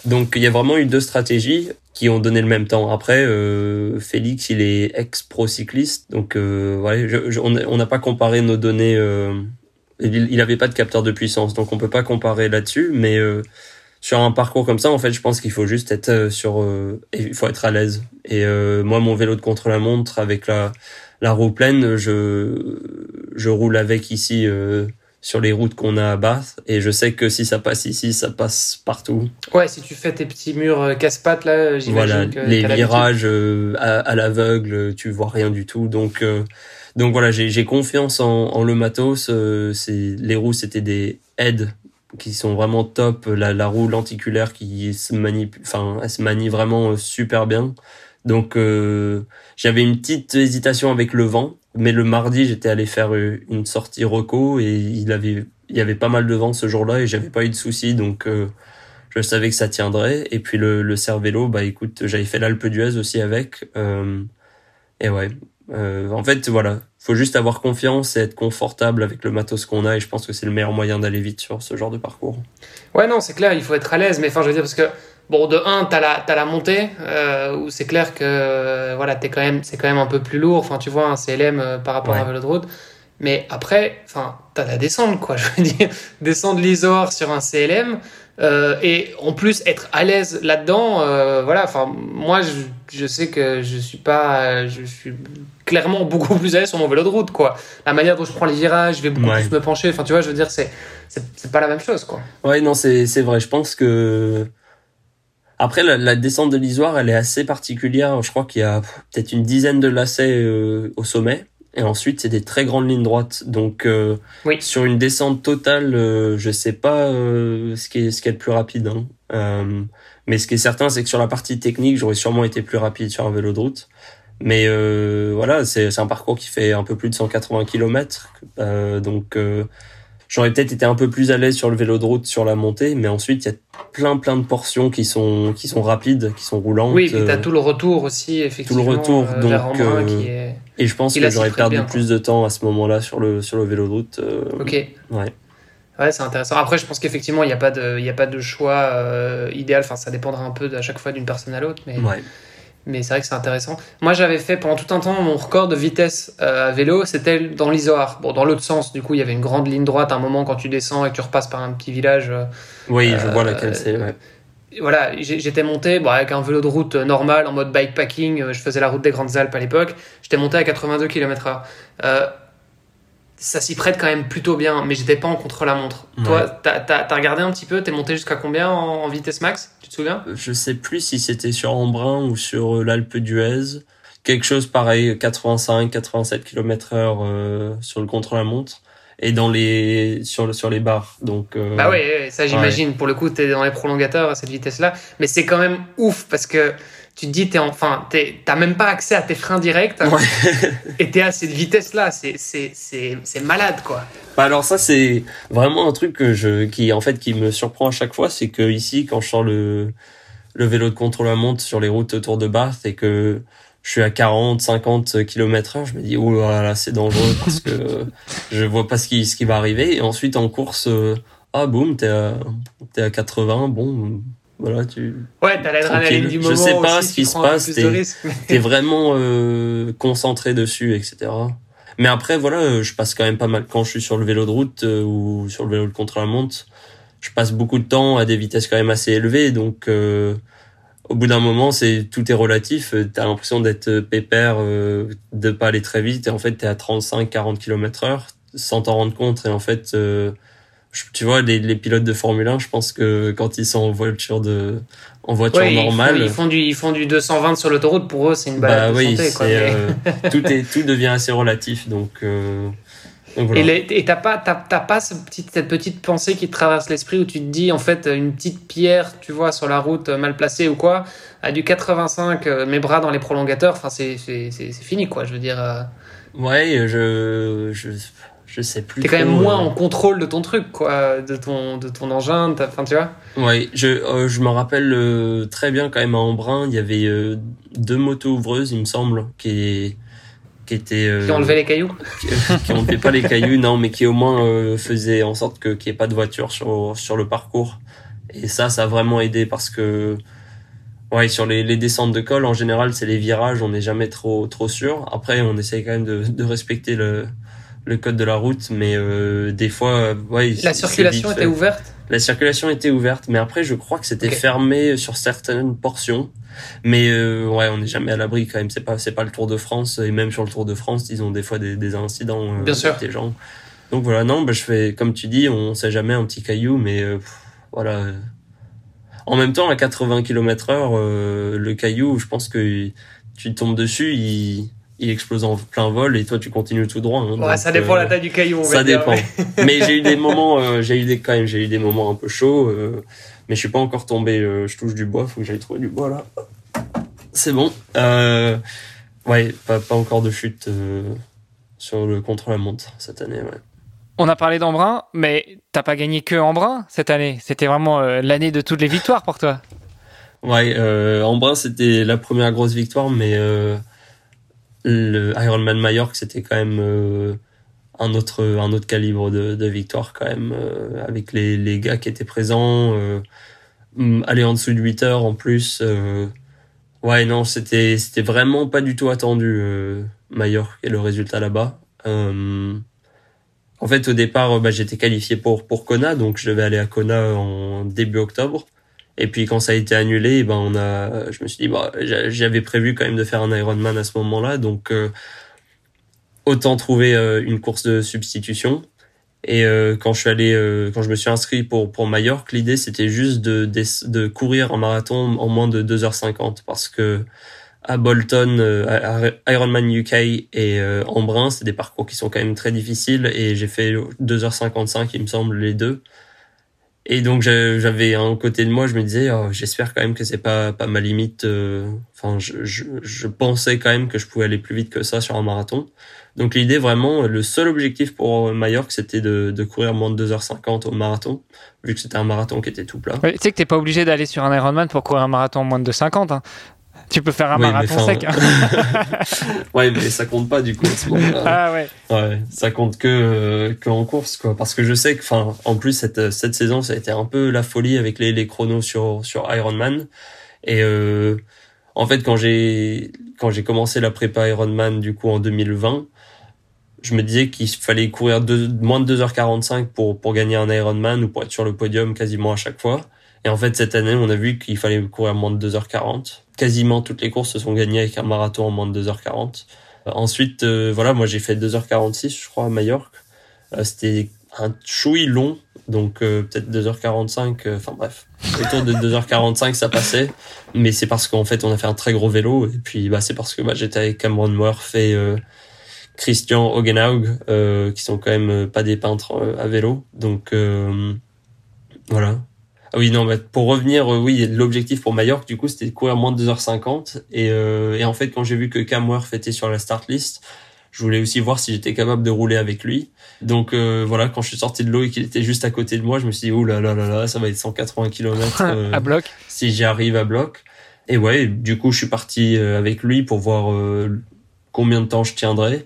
Donc, il y a vraiment eu deux stratégies qui ont donné le même temps. Après, euh, Félix, il est ex-pro cycliste, donc euh, ouais, je- je- on n'a pas comparé nos données. euh, il, il avait pas de capteur de puissance, donc on peut pas comparer là-dessus. Mais euh, sur un parcours comme ça, en fait, je pense qu'il faut juste être euh, sur, euh, il faut être à l'aise. Et moi, mon vélo de contre-la-montre avec la la roue pleine, je je roule avec ici. Euh, sur les routes qu'on a à Bath et je sais que si ça passe ici ça passe partout Ouais, si tu fais tes petits murs euh, casse-pattes là, j'imagine voilà, que les virages euh, à, à l'aveugle, tu vois rien du tout. Donc, euh, donc voilà, j'ai confiance en, en le matos. euh, c'est les roues, c'était des aides qui sont vraiment top. La, la roue lenticulaire qui se manie, enfin, elle se manie vraiment euh, super bien. Donc, euh, j'avais une petite hésitation avec le vent, mais le mardi, j'étais allé faire euh, une sortie reco et il avait, il y avait pas mal de vent ce jour-là et j'avais pas eu de soucis. Donc, euh, je savais que ça tiendrait. Et puis le, le cervélo, bah écoute, j'avais fait l'Alpe d'Huez aussi avec. Euh, et ouais, euh, en fait, voilà, faut juste avoir confiance et être confortable avec le matos qu'on a. Et je pense que c'est le meilleur moyen d'aller vite sur ce genre de parcours. Ouais, non, c'est clair, il faut être à l'aise, mais enfin, je veux dire, parce que, bon, de 1, t'as la, t'as la montée, euh, où c'est clair que, euh, voilà, t'es quand même, c'est quand même un peu plus lourd, enfin, tu vois, un CLM euh, par rapport à un vélo de route. Mais après, enfin, t'as la descente, quoi, je veux dire, descendre l'Isor sur un CLM, euh, et en plus être à l'aise là-dedans, voilà, enfin, moi, je, je sais que je suis pas, je suis clairement beaucoup plus à l'aise sur mon vélo de route, quoi. La manière dont je prends les virages, je vais beaucoup Ouais. plus me pencher, enfin, tu vois, je veux dire, c'est, c'est, c'est pas la même chose, quoi. Ouais, non, c'est c'est vrai. Je pense que après la, la descente de l'Isoire, elle est assez particulière. Je crois qu'il y a peut-être une dizaine de lacets euh, au sommet. Et ensuite, c'est des très grandes lignes droites. Donc, euh, Oui. sur une descente totale, euh, je sais pas euh, ce qui est ce qui est le plus rapide. hein. Mais ce qui est certain, c'est que sur la partie technique, j'aurais sûrement été plus rapide sur un vélo de route. Mais voilà, c'est un parcours qui fait un peu plus de 180 km. Donc, j'aurais peut-être été un peu plus à l'aise sur le vélo de route sur la montée. Mais ensuite, il y a plein plein de portions qui sont qui sont rapides, qui sont roulantes. Oui, et t'as euh, tout le retour aussi, effectivement. retour, euh, donc, Embrun, euh, qui est... Et je pense que j'aurais perdu bien, plus de temps à ce moment-là sur le sur le vélo de route. euh, Ok. Ouais. Ouais, c'est intéressant. Après, je pense qu'effectivement, il n'y a, pas de- y a pas de choix euh, idéal. Enfin, ça dépendra un peu à chaque fois d'une personne à l'autre. Mais, Ouais. Mais c'est vrai que c'est intéressant. Moi, j'avais fait pendant tout un temps mon record de vitesse euh, à vélo, c'était dans l'Isoar. Bon, dans l'autre sens, du coup, il y avait une grande ligne droite à un moment quand tu descends et que tu repasses par un petit village. euh, Oui, je vois Euh, laquelle c'est. Ouais. Voilà, j'étais monté bon, avec un vélo de route normal, en mode bikepacking. Je faisais la route des Grandes Alpes à l'époque. J'étais monté à 82 km/h. Euh, ça s'y prête quand même plutôt bien, mais j'étais pas en contre-la-montre. Ouais. Toi, t'as as, regardé un petit peu T'es monté jusqu'à combien en, en vitesse max Tu te souviens? Je sais plus si c'était sur Embrun ou sur euh, l'Alpe d'Huez. Quelque chose pareil, 85, 87 km heure euh, sur le contre-la-montre et dans les sur le- sur les barres. Donc euh, Bah ouais, ouais, ça j'imagine. Pour le coup, t'es dans les prolongateurs à cette vitesse-là. Mais c'est quand même ouf parce que tu te dis, t'es enfin, t'es- t'as même pas accès à tes freins directs Ouais. et t'es à cette vitesse-là. C'est- C'est c'est- c'est malade quoi. Bah alors ça c'est vraiment un truc que je qui en fait qui me surprend à chaque fois, c'est que ici quand je sors le le vélo de contre-la-montre sur les routes autour de Bath et que je suis à 40, 50 km heure, je me dis, oh là là, c'est dangereux parce que je vois pas ce qui, ce qui va arriver. Et ensuite, en course, euh, ah, boum, t'es à, t'es à 80, bon, voilà, tu, Ouais, t'as l'adrénaline du Je moment. sais pas aussi, ce qui se passe, t'es- t'es vraiment euh, concentré dessus, etc. Mais après, voilà, euh, je passe quand même pas mal quand je suis sur le vélo de route euh, ou sur le vélo de contre-la-montre. Je passe beaucoup de temps à des vitesses quand même assez élevées, donc euh, au bout d'un moment, c'est tout est relatif. T'as l'impression d'être pépère, de pas aller très vite, et en fait, t'es à 35-40 km heure sans t'en rendre compte. Et en fait, je- tu vois, les, les pilotes de Formule 1, je pense que quand ils sont en voiture de en voiture Ouais, ils font- normale, Ils font, du, ils font du 220 sur l'autoroute. Pour eux, c'est une bah balade de oui, santé. Quoi, c'est, mais- euh, tout est tout devient assez relatif, donc euh, Et t'as pas, pas cette petite pensée qui te traverse l'esprit où tu te dis, en fait, une petite pierre, tu vois, sur la route mal placée ou quoi, à du 85, mes bras dans les prolongateurs, enfin, c'est fini, quoi, je veux dire. Ouais, je, je, je sais plus. T'es quand même moins en contrôle de ton truc, quoi, de ton, de ton engin, enfin, tu vois. Ouais, je, je me rappelle très bien quand même à Embrun, il y avait deux motos ouvreuses, il me semble, qui qui étaient euh, qui enlevaient les cailloux qui, enlevaient pas les cailloux non mais qui au moins euh, faisaient en sorte que qu'il n'y ait pas de voiture sur sur le parcours et ça ça a vraiment aidé parce que ouais sur les, les descentes de col en général c'est les virages on n'est jamais trop trop sûr après on essaye quand même de, de respecter le le code de la route mais euh, des fois ouais la circulation était ouverte la circulation était ouverte mais après je crois que c'était fermé sur certaines portions mais euh, ouais, on n'est jamais à l'abri quand même. C'est pas c'est pas le Tour de France et même sur le Tour de France, ils ont des fois des, des incidents euh, Bien sûr. avec des gens. Donc voilà, non, bah, je fais comme tu dis, on sait jamais un petit caillou, mais euh, voilà. En même temps, à 80 km/h, le caillou, je pense que tu tombes dessus, il il explose en plein vol et toi tu continues tout droit. Hein, ouais, ça dépend la taille du caillou. On ça dépend. mais j'ai eu des moments, j'ai eu des quand même, j'ai eu des moments un peu chauds mais je suis pas encore tombé. Euh, je touche du bois, faut que j'aille trouver du bois là. C'est bon. Euh, ouais, pas, pas encore de chute euh, sur le contre-la-montre cette année. Ouais. On a parlé d'Embrun, mais t'as pas gagné que Embrun cette année. C'était vraiment l'année de toutes les victoires pour toi. Ouais, euh, Embrun c'était la première grosse victoire, mais le Ironman Mallorca c'était quand même un autre un autre calibre de, de victoire quand même euh, avec les, les gars qui étaient présents euh, mm, aller en dessous de 8 heures en plus euh, ouais non c'était c'était vraiment pas du tout attendu euh, et le résultat là-bas. Euh, en fait au départ bah, j'étais qualifié pour pour Kona donc je devais aller à Kona en début octobre et puis quand ça a été annulé ben on a je me suis dit bah j'avais prévu quand même de faire un Ironman à ce moment-là donc autant trouver euh, une course de substitution. Et euh, quand je suis allé, euh, quand je me suis inscrit pour pour Majorque, l'idée c'était juste de, de, courir en marathon en moins de 2h50 parce que à Bolton, Ironman UK et Embrun, c'est des parcours qui sont quand même très difficiles et j'ai fait 2h55 il me semble les deux. Et donc j'avais un côté de moi, je me disais, oh, j'espère quand même que c'est pas pas ma limite. Enfin, je, je, pensais quand même que je pouvais aller plus vite que ça sur un marathon. Donc l'idée vraiment, le seul objectif pour Mallorca, c'était de, courir moins de 2h50 au marathon, vu que c'était un marathon qui était tout plat. tu sais que t'es pas obligé d'aller sur un Ironman pour courir un marathon en moins de 50. Hein. Tu peux faire un marathon sec. Hein. ouais, mais ça compte pas du coup. ah ouais. Ouais, ça compte que euh, que en course quoi. Parce que je sais que, enfin, en plus cette cette saison, ça a été un peu la folie avec les les chronos sur sur Ironman. Et euh, en fait, quand j'ai quand j'ai commencé la prépa Ironman du coup en 2020, je me disais qu'il fallait courir moins de 2h45 pour, pour gagner un Ironman ou pour être sur le podium quasiment à chaque fois. Et en fait, cette année, on a vu qu'il fallait courir moins de 2h40. Quasiment toutes les courses se sont gagnées avec un marathon en moins de 2h40. Euh, ensuite, euh, voilà, moi j'ai fait 2h46, je crois, à Majorque. Euh, c'était un chouï long, donc peut-être 2h45, enfin bref. Autour de 2h45, ça passait. Mais c'est parce qu'en fait, on a fait un très gros vélo. Et puis, bah, c'est parce que bah, j'étais avec Cameron Murph et Christian Hogenhaug, euh, qui sont quand même euh, pas des peintres euh, à vélo. Donc euh, voilà. Ah oui, non, bah, pour revenir, oui, l'objectif pour Mallorca, du coup, c'était de courir moins de 2h50. Et, et en fait, quand j'ai vu que Cam Worth était sur la start list, je voulais aussi voir si j'étais capable de rouler avec lui. Donc voilà, quand je suis sorti de l'eau et qu'il était juste à côté de moi, je me suis dit, ouh là là là là, ça va être 180 km à bloc. Si j'y arrive à bloc. Et ouais, du coup, je suis parti avec lui pour voir combien de temps je tiendrais.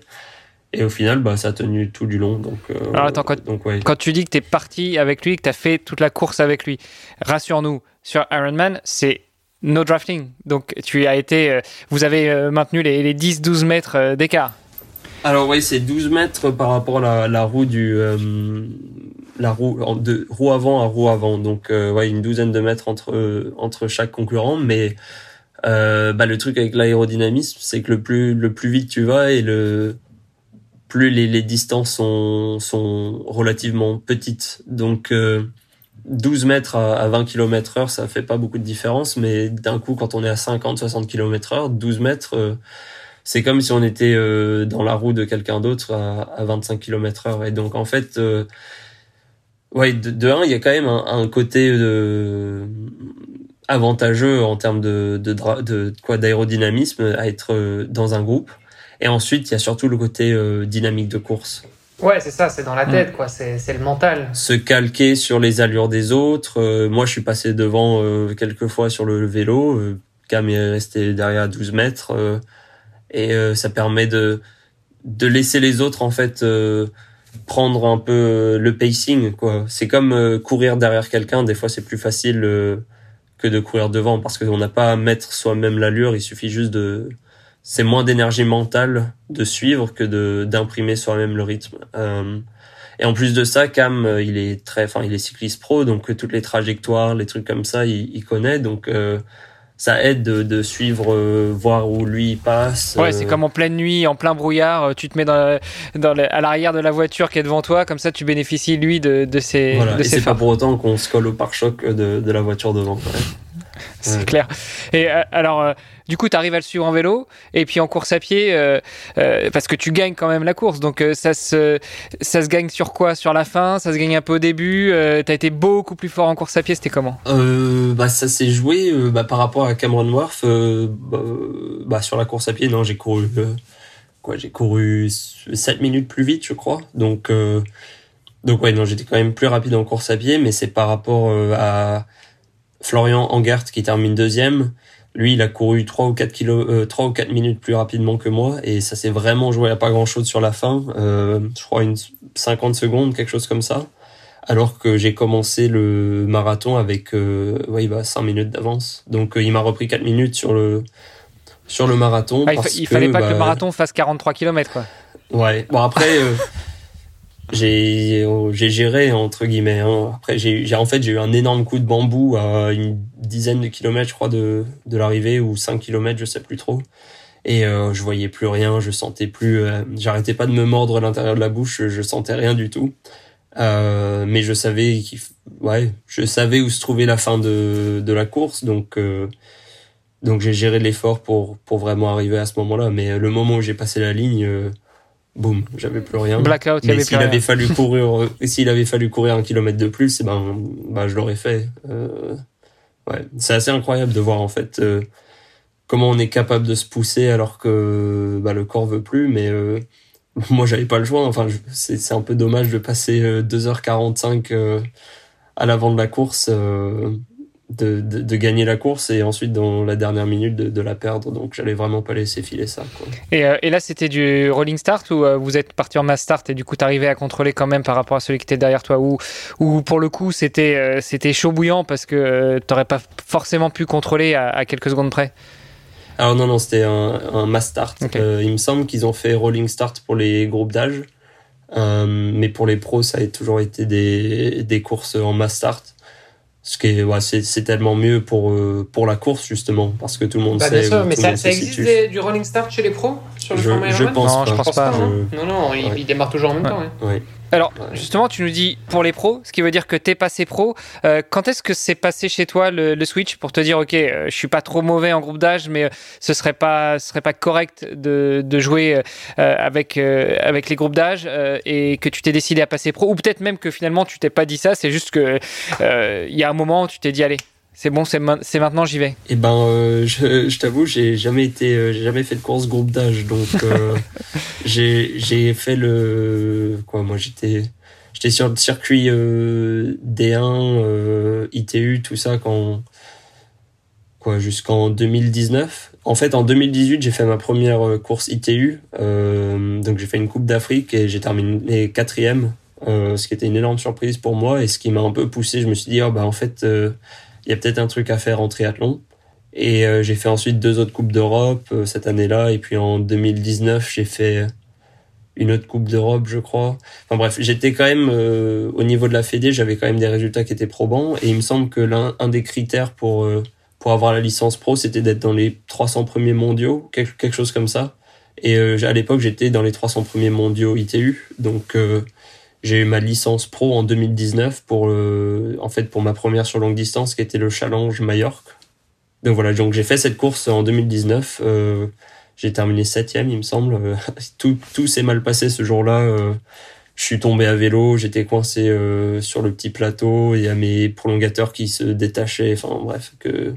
Et au final, bah, ça a tenu tout du long. Donc, euh, Alors attends, quand, donc, quand tu dis que tu es parti avec lui, que tu as fait toute la course avec lui, rassure-nous, sur Ironman, c'est no drafting. Donc tu as été, euh, vous avez euh, maintenu les, les 10-12 mètres d'écart. Alors oui, c'est 12 mètres par rapport à la, la roue du la roue de roue avant à roue avant. Donc ouais, une douzaine de mètres entre entre chaque concurrent, mais euh, bah, le truc avec l'aérodynamisme, c'est que le plus le plus vite tu vas et le plus les, les distances sont, sont relativement petites. Donc euh, 12 mètres à, 20 km heure, ça fait pas beaucoup de différence, mais d'un coup, quand on est à 50, 60 km heure, 12 mètres, euh, c'est comme si on était dans la roue de quelqu'un d'autre à, 25 km heure. Et donc, en fait, ouais, de, de, un, il y a quand même un, un côté de avantageux en termes de, de, de quoi d'aérodynamisme à être euh, dans un groupe. Et ensuite, il y a surtout le côté euh, dynamique de course. Ouais, c'est ça, c'est dans la mm. tête, quoi. C'est, c'est le mental. Se calquer sur les allures des autres. Euh, moi, je suis passé devant quelques fois sur le vélo. Cam est resté derrière à 12 mètres. et ça permet de, de laisser les autres, en fait, prendre un peu le pacing, quoi. C'est comme courir derrière quelqu'un. Des fois, c'est plus facile que de courir devant parce qu'on n'a pas à mettre soi-même l'allure, il suffit juste de c'est moins d'énergie mentale de suivre que de d'imprimer soi-même le rythme. Euh, et en plus de ça, Cam, euh, il est très, enfin, il est cycliste pro, donc toutes les trajectoires, les trucs comme ça, il, il connaît. Donc euh, ça aide de, de suivre, euh, voir où lui passe. Ouais, c'est euh. comme en pleine nuit, en plein brouillard, euh, tu te mets dans, dans à l'arrière de la voiture qui est devant toi, comme ça tu bénéficies lui de, de ses. Voilà. De et c'est pas pour autant qu'on se colle au pare-choc de, de la voiture devant. C'est clair. Et alors. Du coup, tu arrives à le suivre en vélo et puis en course à pied, euh, euh, parce que tu gagnes quand même la course. Donc euh, ça, se, ça se gagne sur quoi? Sur la fin? Ça se gagne un peu au début? Tu as été beaucoup plus fort en course à pied, c'était comment? Bah, Ça s'est joué bah, par rapport à Cameron Worth. Bah, bah, sur la course à pied, non, j'ai couru, quoi, j'ai couru 7 minutes plus vite, je crois. Donc, donc ouais, non, j'étais quand même plus rapide en course à pied, mais c'est par rapport à Florian Angert qui termine deuxième lui, il a couru 3 ou 4 kilos, 3 euh, ou 4 minutes plus rapidement que moi et ça s'est vraiment joué à pas grand chose sur la fin. Euh, je crois une 50 secondes, quelque chose comme ça. Alors que j'ai commencé le marathon avec euh, ouais, bah, 5 minutes d'avance. Donc euh, il m'a repris 4 minutes sur le, sur le marathon. Ah, il, fallait pas que le bah, marathon fasse 43 km quoi. Ouais. Bon après, j'ai j'ai géré entre guillemets hein. après j'ai en fait j'ai eu un énorme coup de bambou à une dizaine de kilomètres je crois de de l'arrivée ou 5 kilomètres je sais plus trop. Et euh, je voyais plus rien je sentais plus euh, j'arrêtais pas de me mordre l'intérieur de la bouche je, sentais rien du tout. Euh, mais je savais qu'il ouais je savais où se trouvait la fin de de la course donc euh, donc j'ai géré l'effort pour pour vraiment arriver à ce moment-là. Mais le moment où j'ai passé la ligne euh, boum, j'avais plus rien. Blackout, il Mais s'il avait fallu courir, s'il avait fallu courir un kilomètre de plus, eh ben, bah, je l'aurais fait. Euh, ouais, c'est assez incroyable de voir en fait euh, comment on est capable de se pousser alors que bah, le corps veut plus. Mais euh, moi, j'avais pas le choix. Enfin, c'est un peu dommage de passer 2h45 euh, à l'avant de la course de, de, gagner la course et ensuite dans la dernière minute de, de la perdre. Donc j'allais vraiment pas laisser filer ça. Quoi. Et, euh, et là c'était du rolling start ou euh, vous êtes parti en mass start et du coup t'arrivais à contrôler quand même par rapport à celui qui était derrière toi ou, ou pour le coup c'était euh, c'était chaud bouillant parce que t'aurais pas forcément pu contrôler à, à, quelques secondes près? Alors non non c'était un, un mass start. il me semble qu'ils ont fait rolling start pour les groupes d'âge. mais pour les pros ça a toujours été des, des courses en mass start ce qui est, ouais, c'est, tellement mieux pour, euh, pour la course, justement, parce que tout le monde bah, sait. Bien sûr, mais ça, ça existe du rolling start chez les pros sur le je, je pense non, pas. je pense pas. Non, non, il, il, démarre toujours en même temps. Alors, justement, tu nous dis pour les pros, ce qui veut dire que t'es passé pro. Euh, quand est-ce que c'est passé chez toi le, switch pour te dire, ok, euh, je suis pas trop mauvais en groupe d'âge, mais euh, ce serait pas, serait pas correct de, jouer avec avec les groupes d'âge et que tu t'es décidé à passer pro, ou peut-être même que finalement tu t'es pas dit ça, c'est juste que il y a un moment où tu t'es dit, allez, c'est bon, c'est maintenant j'y vais. Eh ben, euh, je, je t'avoue, j'ai jamais été, euh, j'ai jamais fait de course groupe d'âge, donc euh, j'ai fait le quoi Moi, j'étais j'étais sur le circuit D1, ITU, tout ça quand quoi jusqu'en 2019. En fait, en 2018, j'ai fait ma première course ITU, donc j'ai fait une Coupe d'Afrique et j'ai terminé quatrième, ce qui était une énorme surprise pour moi et ce qui m'a un peu poussé. Je me suis dit, oh, bah en fait il y a peut-être un truc à faire en triathlon. Et euh, j'ai fait ensuite deux autres coupes d'Europe euh, cette année-là. Et puis en 2019, j'ai fait une autre coupe d'Europe, je crois. Enfin bref, j'étais quand même euh, au niveau de la Fédé, j'avais quand même des résultats qui étaient probants. Et il me semble que l'un un des critères pour pour avoir la licence pro, c'était d'être dans les 300 premiers mondiaux, quelque, quelque chose comme ça. Et à l'époque, j'étais dans les 300 premiers mondiaux ITU. Donc j'ai eu ma licence pro en 2019 pour le, en fait pour ma première sur longue distance qui était le Challenge Majorque. Donc voilà, donc j'ai fait cette course en 2019. Euh, j'ai terminé septième, il me semble. tout tout s'est mal passé ce jour-là. je suis tombé à vélo, j'étais coincé sur le petit plateau, il y a mes prolongateurs qui se détachaient. Enfin bref, que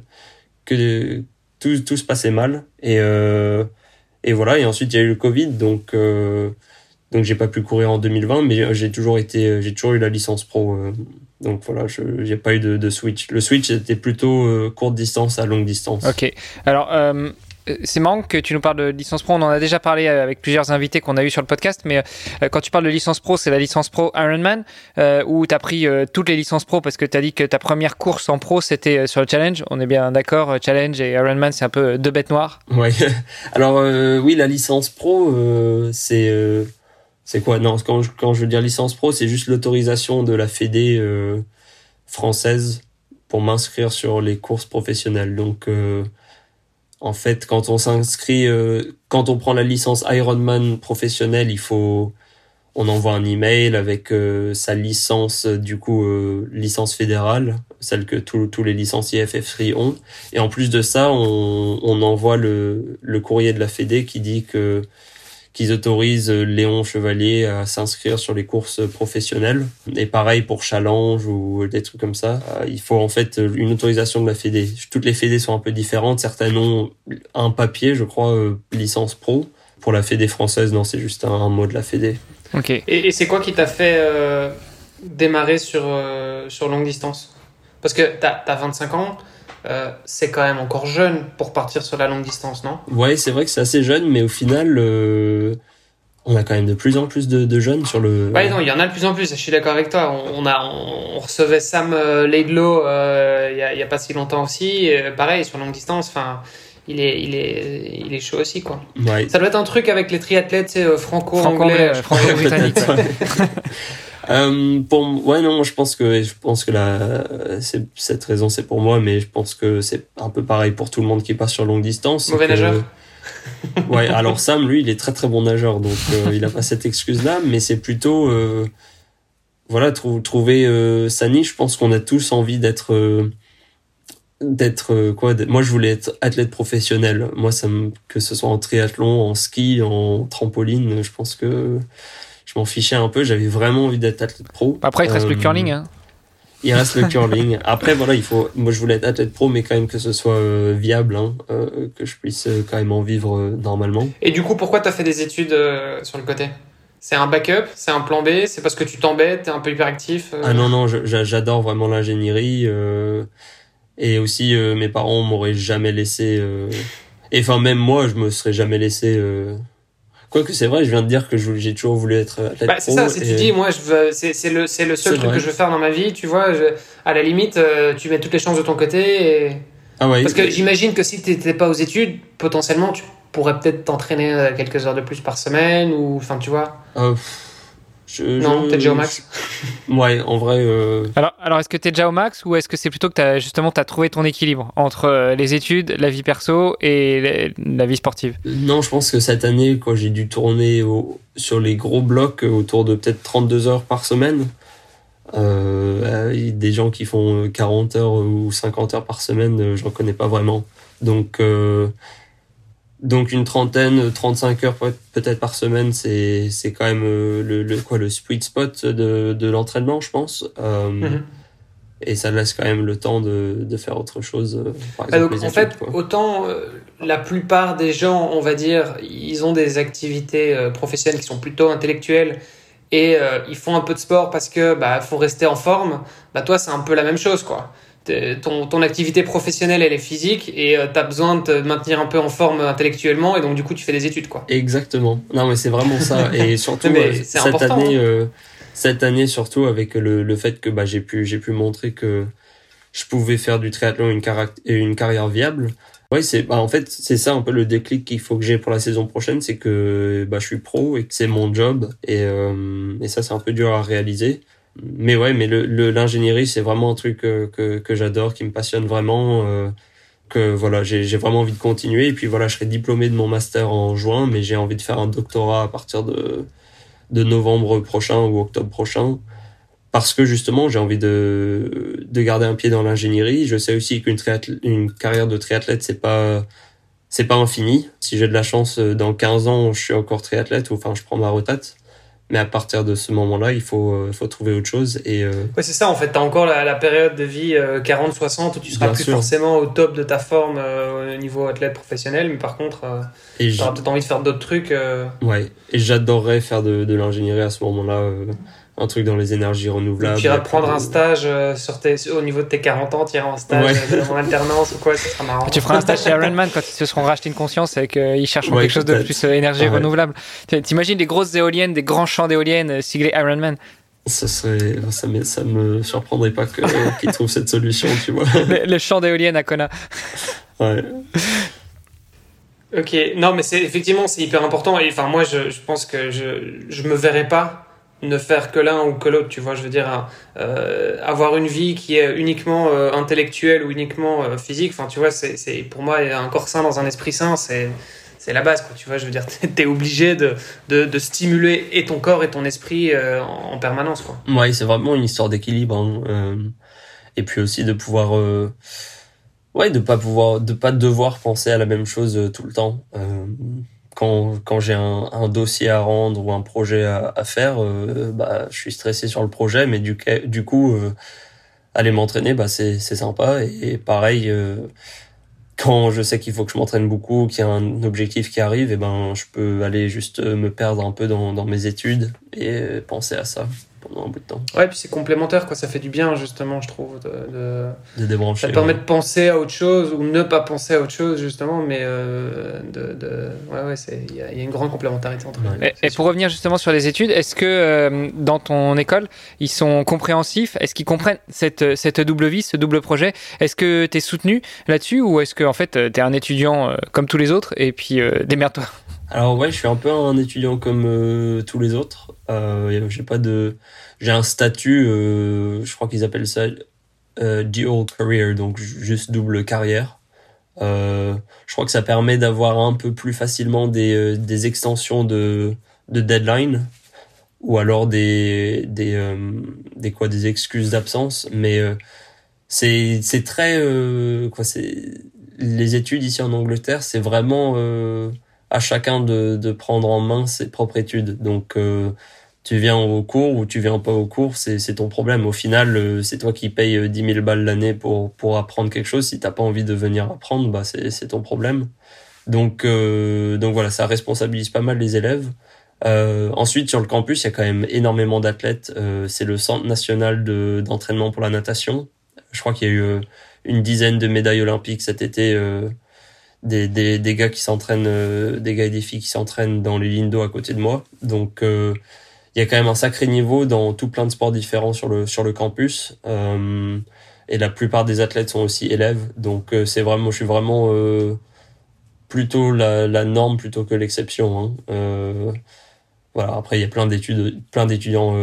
que tout tout se passait mal et et voilà. Et ensuite il y a eu le Covid, donc donc j'ai pas pu courir en 2020, mais j'ai toujours été, j'ai toujours eu la licence pro. Euh, donc voilà, je j'ai pas eu de, de, switch. Le switch était plutôt euh, courte distance à longue distance. Ok. Alors euh, c'est marrant que tu nous parles de licence pro. On en a déjà parlé avec plusieurs invités qu'on a eu sur le podcast. Mais quand tu parles de licence pro, c'est la licence pro Ironman euh, où tu as pris toutes les licences pro parce que tu as dit que ta première course en pro c'était sur le challenge. On est bien d'accord, challenge et Ironman c'est un peu deux bêtes noires. Ouais. Alors oui, la licence pro c'est c'est quoi? Non, quand je, quand je veux dire licence pro, c'est juste l'autorisation de la Fédé euh, française pour m'inscrire sur les courses professionnelles. Donc, euh, en fait, quand on s'inscrit, euh, quand on prend la licence Ironman professionnelle, il faut, on envoie un email avec sa licence, du coup, licence fédérale, celle que tous les licenciés FF3 ont. Et en plus de ça, on, on envoie le, le courrier de la Fédé qui dit que qu'ils autorisent Léon Chevalier à s'inscrire sur les courses professionnelles. Et pareil pour Challenge ou des trucs comme ça. Euh, il faut en fait une autorisation de la Fédé. Toutes les Fédés sont un peu différentes. Certaines ont un papier, je crois, euh, licence pro. Pour la Fédé française, non, c'est juste un, mot de la Fédé. Ok. Et, c'est quoi qui t'a fait euh, démarrer sur, sur longue distance? Parce que tu as 25 ans. Euh, c'est quand même encore jeune pour partir sur la longue distance, non? Ouais, c'est vrai que c'est assez jeune, mais au final, euh, on a quand même de plus en plus de, jeunes sur le. Ouais, non, il y en a de plus en plus. Je suis d'accord avec toi. On, a, on, recevait Sam euh, Laidlow il y, a, pas si longtemps aussi. pareil sur longue distance. Enfin, il est, il est, il est chaud aussi, quoi. Ouais. Ça doit être un truc avec les triathlètes, franco-anglais, franco-britannique. Euh, pour ouais non, je pense que je pense que la cette raison c'est pour moi, mais je pense que c'est un peu pareil pour tout le monde qui passe sur longue distance. Mauvais nageur. ouais, alors Sam lui, il est très très bon nageur, donc euh, il a pas cette excuse là, mais c'est plutôt euh, voilà trouver euh, sa niche. Je pense qu'on a tous envie d'être d'être quoi moi je voulais être athlète professionnel moi ça me, que ce soit en triathlon en ski en trampoline je pense que je m'en fichais un peu. J'avais vraiment envie d'être athlète pro. Après, il reste le euh, curling. Hein. Il reste le curling. Après, voilà, il faut. Moi, je voulais être athlète pro, mais quand même que ce soit euh, viable, hein, euh, que je puisse quand même en vivre normalement. Et du coup, pourquoi tu as fait des études sur le côté? C'est un backup, c'est un plan B, c'est parce que tu t'embêtes, t'es un peu hyperactif. Ah non non, j'adore vraiment l'ingénierie et aussi mes parents m'auraient jamais laissé. Et enfin même moi, je me serais jamais laissé Quoique c'est vrai, je viens de dire que j'ai toujours voulu être athlète bah, C'est ça, si tu dis, moi, c'est le, le seul truc que je veux faire dans ma vie, tu vois, à la limite, euh, tu mets toutes les chances de ton côté. Et... Ah ouais, Parce que j'imagine que si tu n'étais pas aux études, potentiellement, tu pourrais peut-être t'entraîner euh, quelques heures de plus par semaine, ou, enfin, tu vois. Euh, non, t'es déjà au max Ouais, en vrai. Euh... Alors, alors est-ce que t'es déjà au max ou est-ce que c'est plutôt que as, justement t'as trouvé ton équilibre entre euh, les études, la vie perso et la vie sportive? Non, je pense que cette année, quand j'ai dû tourner sur les gros blocs autour de peut-être 32 heures par semaine, euh, des gens qui font 40 heures ou 50 heures par semaine, euh, j'en connais pas vraiment. Donc, euh, donc une trentaine, 35 heures peut-être par semaine, c'est c'est quand même euh, le, le, quoi le sweet spot de de l'entraînement, je pense. Euh, mhm. Et ça laisse quand même le temps de, de faire autre chose. Euh, par exemple, donc, en fait, autant la plupart des gens, on va dire, ils ont des activités professionnelles qui sont plutôt intellectuelles et ils font un peu de sport parce que bah faut rester en forme. Bah toi, c'est un peu la même chose, quoi ton, ton activité professionnelle elle est physique et euh, tu as besoin de te maintenir un peu en forme intellectuellement et donc du coup tu fais des études quoi. Exactement. Non mais c'est vraiment ça et surtout euh, cette année hein. euh, cette année surtout avec le, le fait que bah j'ai pu j'ai pu montrer que je pouvais faire du triathlon une, une carrière viable. Ouais, c'est bah en fait c'est ça un peu le déclic qu'il faut que j'ai pour la saison prochaine, c'est que bah je suis pro et que c'est mon job et et ça c'est un peu dur à réaliser mais ouais, mais le l'ingénierie c'est vraiment un truc que que, que j'adore, qui me passionne vraiment. Euh, que voilà, j'ai j'ai vraiment envie de continuer. Et puis voilà, je serai diplômé de mon master en juin, mais j'ai envie de faire un doctorat à partir de de novembre prochain ou octobre prochain parce que justement j'ai envie de de garder un pied dans l'ingénierie. Je sais aussi qu'une une carrière de triathlète c'est pas c'est pas infini. Si j'ai de la chance, dans 15 ans, je suis encore triathlète ou enfin je prends ma retraite. Mais à partir de ce moment-là, il faut, euh, faut trouver autre chose. Et, euh... Ouais, c'est ça, en fait. Tu as encore la, la, période de vie 40-60 euh, où tu seras plus forcément au top de ta forme euh, au niveau athlète professionnel. Mais par contre, tu auras peut-être envie de faire d'autres trucs. Ouais, et j'adorerais faire de, de l'ingénierie à ce moment-là un truc dans les énergies renouvelables. Tu iras prendre un stage euh, sur tes, au niveau de tes 40 ans, tu iras en stage euh, en alternance ou quoi, ça sera marrant. Tu feras un stage chez Ironman quand ils se seront rachetés une conscience et qu'ils chercheront quelque chose de plus euh, énergie renouvelable. T'imagines des grosses éoliennes, des grands champs d'éoliennes siglés Ironman ça serait ça me, ça me surprendrait pas qu'ils trouvent cette solution tu vois. Le, champ d'éoliennes à Kona. Ouais. Ok non mais c'est effectivement c'est hyper important et enfin moi je, je pense que je je me verrais pas ne faire que l'un ou que l'autre, tu vois, je veux dire, euh, avoir une vie qui est uniquement euh, intellectuelle ou uniquement euh, physique, enfin, tu vois, c'est, pour moi, un corps sain dans un esprit sain, c'est, c'est la base, quoi, tu vois, je veux dire, t'es obligé de, de, de, stimuler et ton corps et ton esprit en, permanence, quoi. Ouais, c'est vraiment une histoire d'équilibre, hein, et puis aussi de pouvoir, ouais, de pas pouvoir, de pas devoir penser à la même chose tout le temps quand, quand j'ai un, un, dossier à rendre ou un projet à, à faire, euh, bah, je suis stressé sur le projet, mais du, du coup, euh, aller m'entraîner, bah, c'est sympa. Et, pareil, euh, quand je sais qu'il faut que je m'entraîne beaucoup, qu'il y a un objectif qui arrive, et ben, je peux aller juste me perdre un peu dans, dans mes études et penser à ça pendant un bout de temps. Ouais, puis c'est complémentaire, quoi. Ça fait du bien, justement, je trouve, de, de, débrancher. Ça permet de penser à autre chose ou ne pas penser à autre chose, justement, mais euh, de, de, ouais, ouais, il y, a une grande complémentarité entre les deux. Et, pour revenir justement sur les études, est-ce que euh, dans ton école, ils sont compréhensifs? Est-ce qu'ils comprennent cette, cette double vie, ce double projet? Est-ce que tu es soutenu là-dessus ou est-ce que en fait, tu es un étudiant euh, comme tous les autres et puis démerde-toi? Alors ouais, je suis un peu un étudiant comme euh, tous les autres. Euh, j'ai pas de, j'ai un statut, euh, je crois qu'ils appellent ça dual career, donc juste double carrière. Je crois que ça permet d'avoir un peu plus facilement des, des extensions de, de deadline ou alors des des des quoi des excuses d'absence, mais c'est c'est très quoi c'est les études ici en Angleterre, c'est vraiment à chacun de, de prendre en main ses propres études. Donc, euh, tu viens au cours ou tu viens pas au cours, c'est ton problème. Au final, euh, c'est toi qui payes 10 euh, 000 balles l'année pour, apprendre quelque chose. Si t'as pas envie de venir apprendre, bah c'est ton problème. Donc, donc voilà, ça responsabilise pas mal les élèves. ensuite, sur le campus, il y a quand même énormément d'athlètes. c'est le Centre national d'entraînement pour la natation. Je crois qu'il y a eu une dizaine de médailles olympiques cet été des, des, des gars qui s'entraînent, euh, des gars et des filles qui s'entraînent dans les lignes d'eau à côté de moi. Donc euh, il y a quand même un sacré niveau dans tout plein de sports différents sur le sur le campus. Euh, et la plupart des athlètes sont aussi élèves. Donc c'est vraiment, je suis vraiment plutôt la, la norme plutôt que l'exception. Hein. voilà. Après il y a plein d'études, plein d'étudiants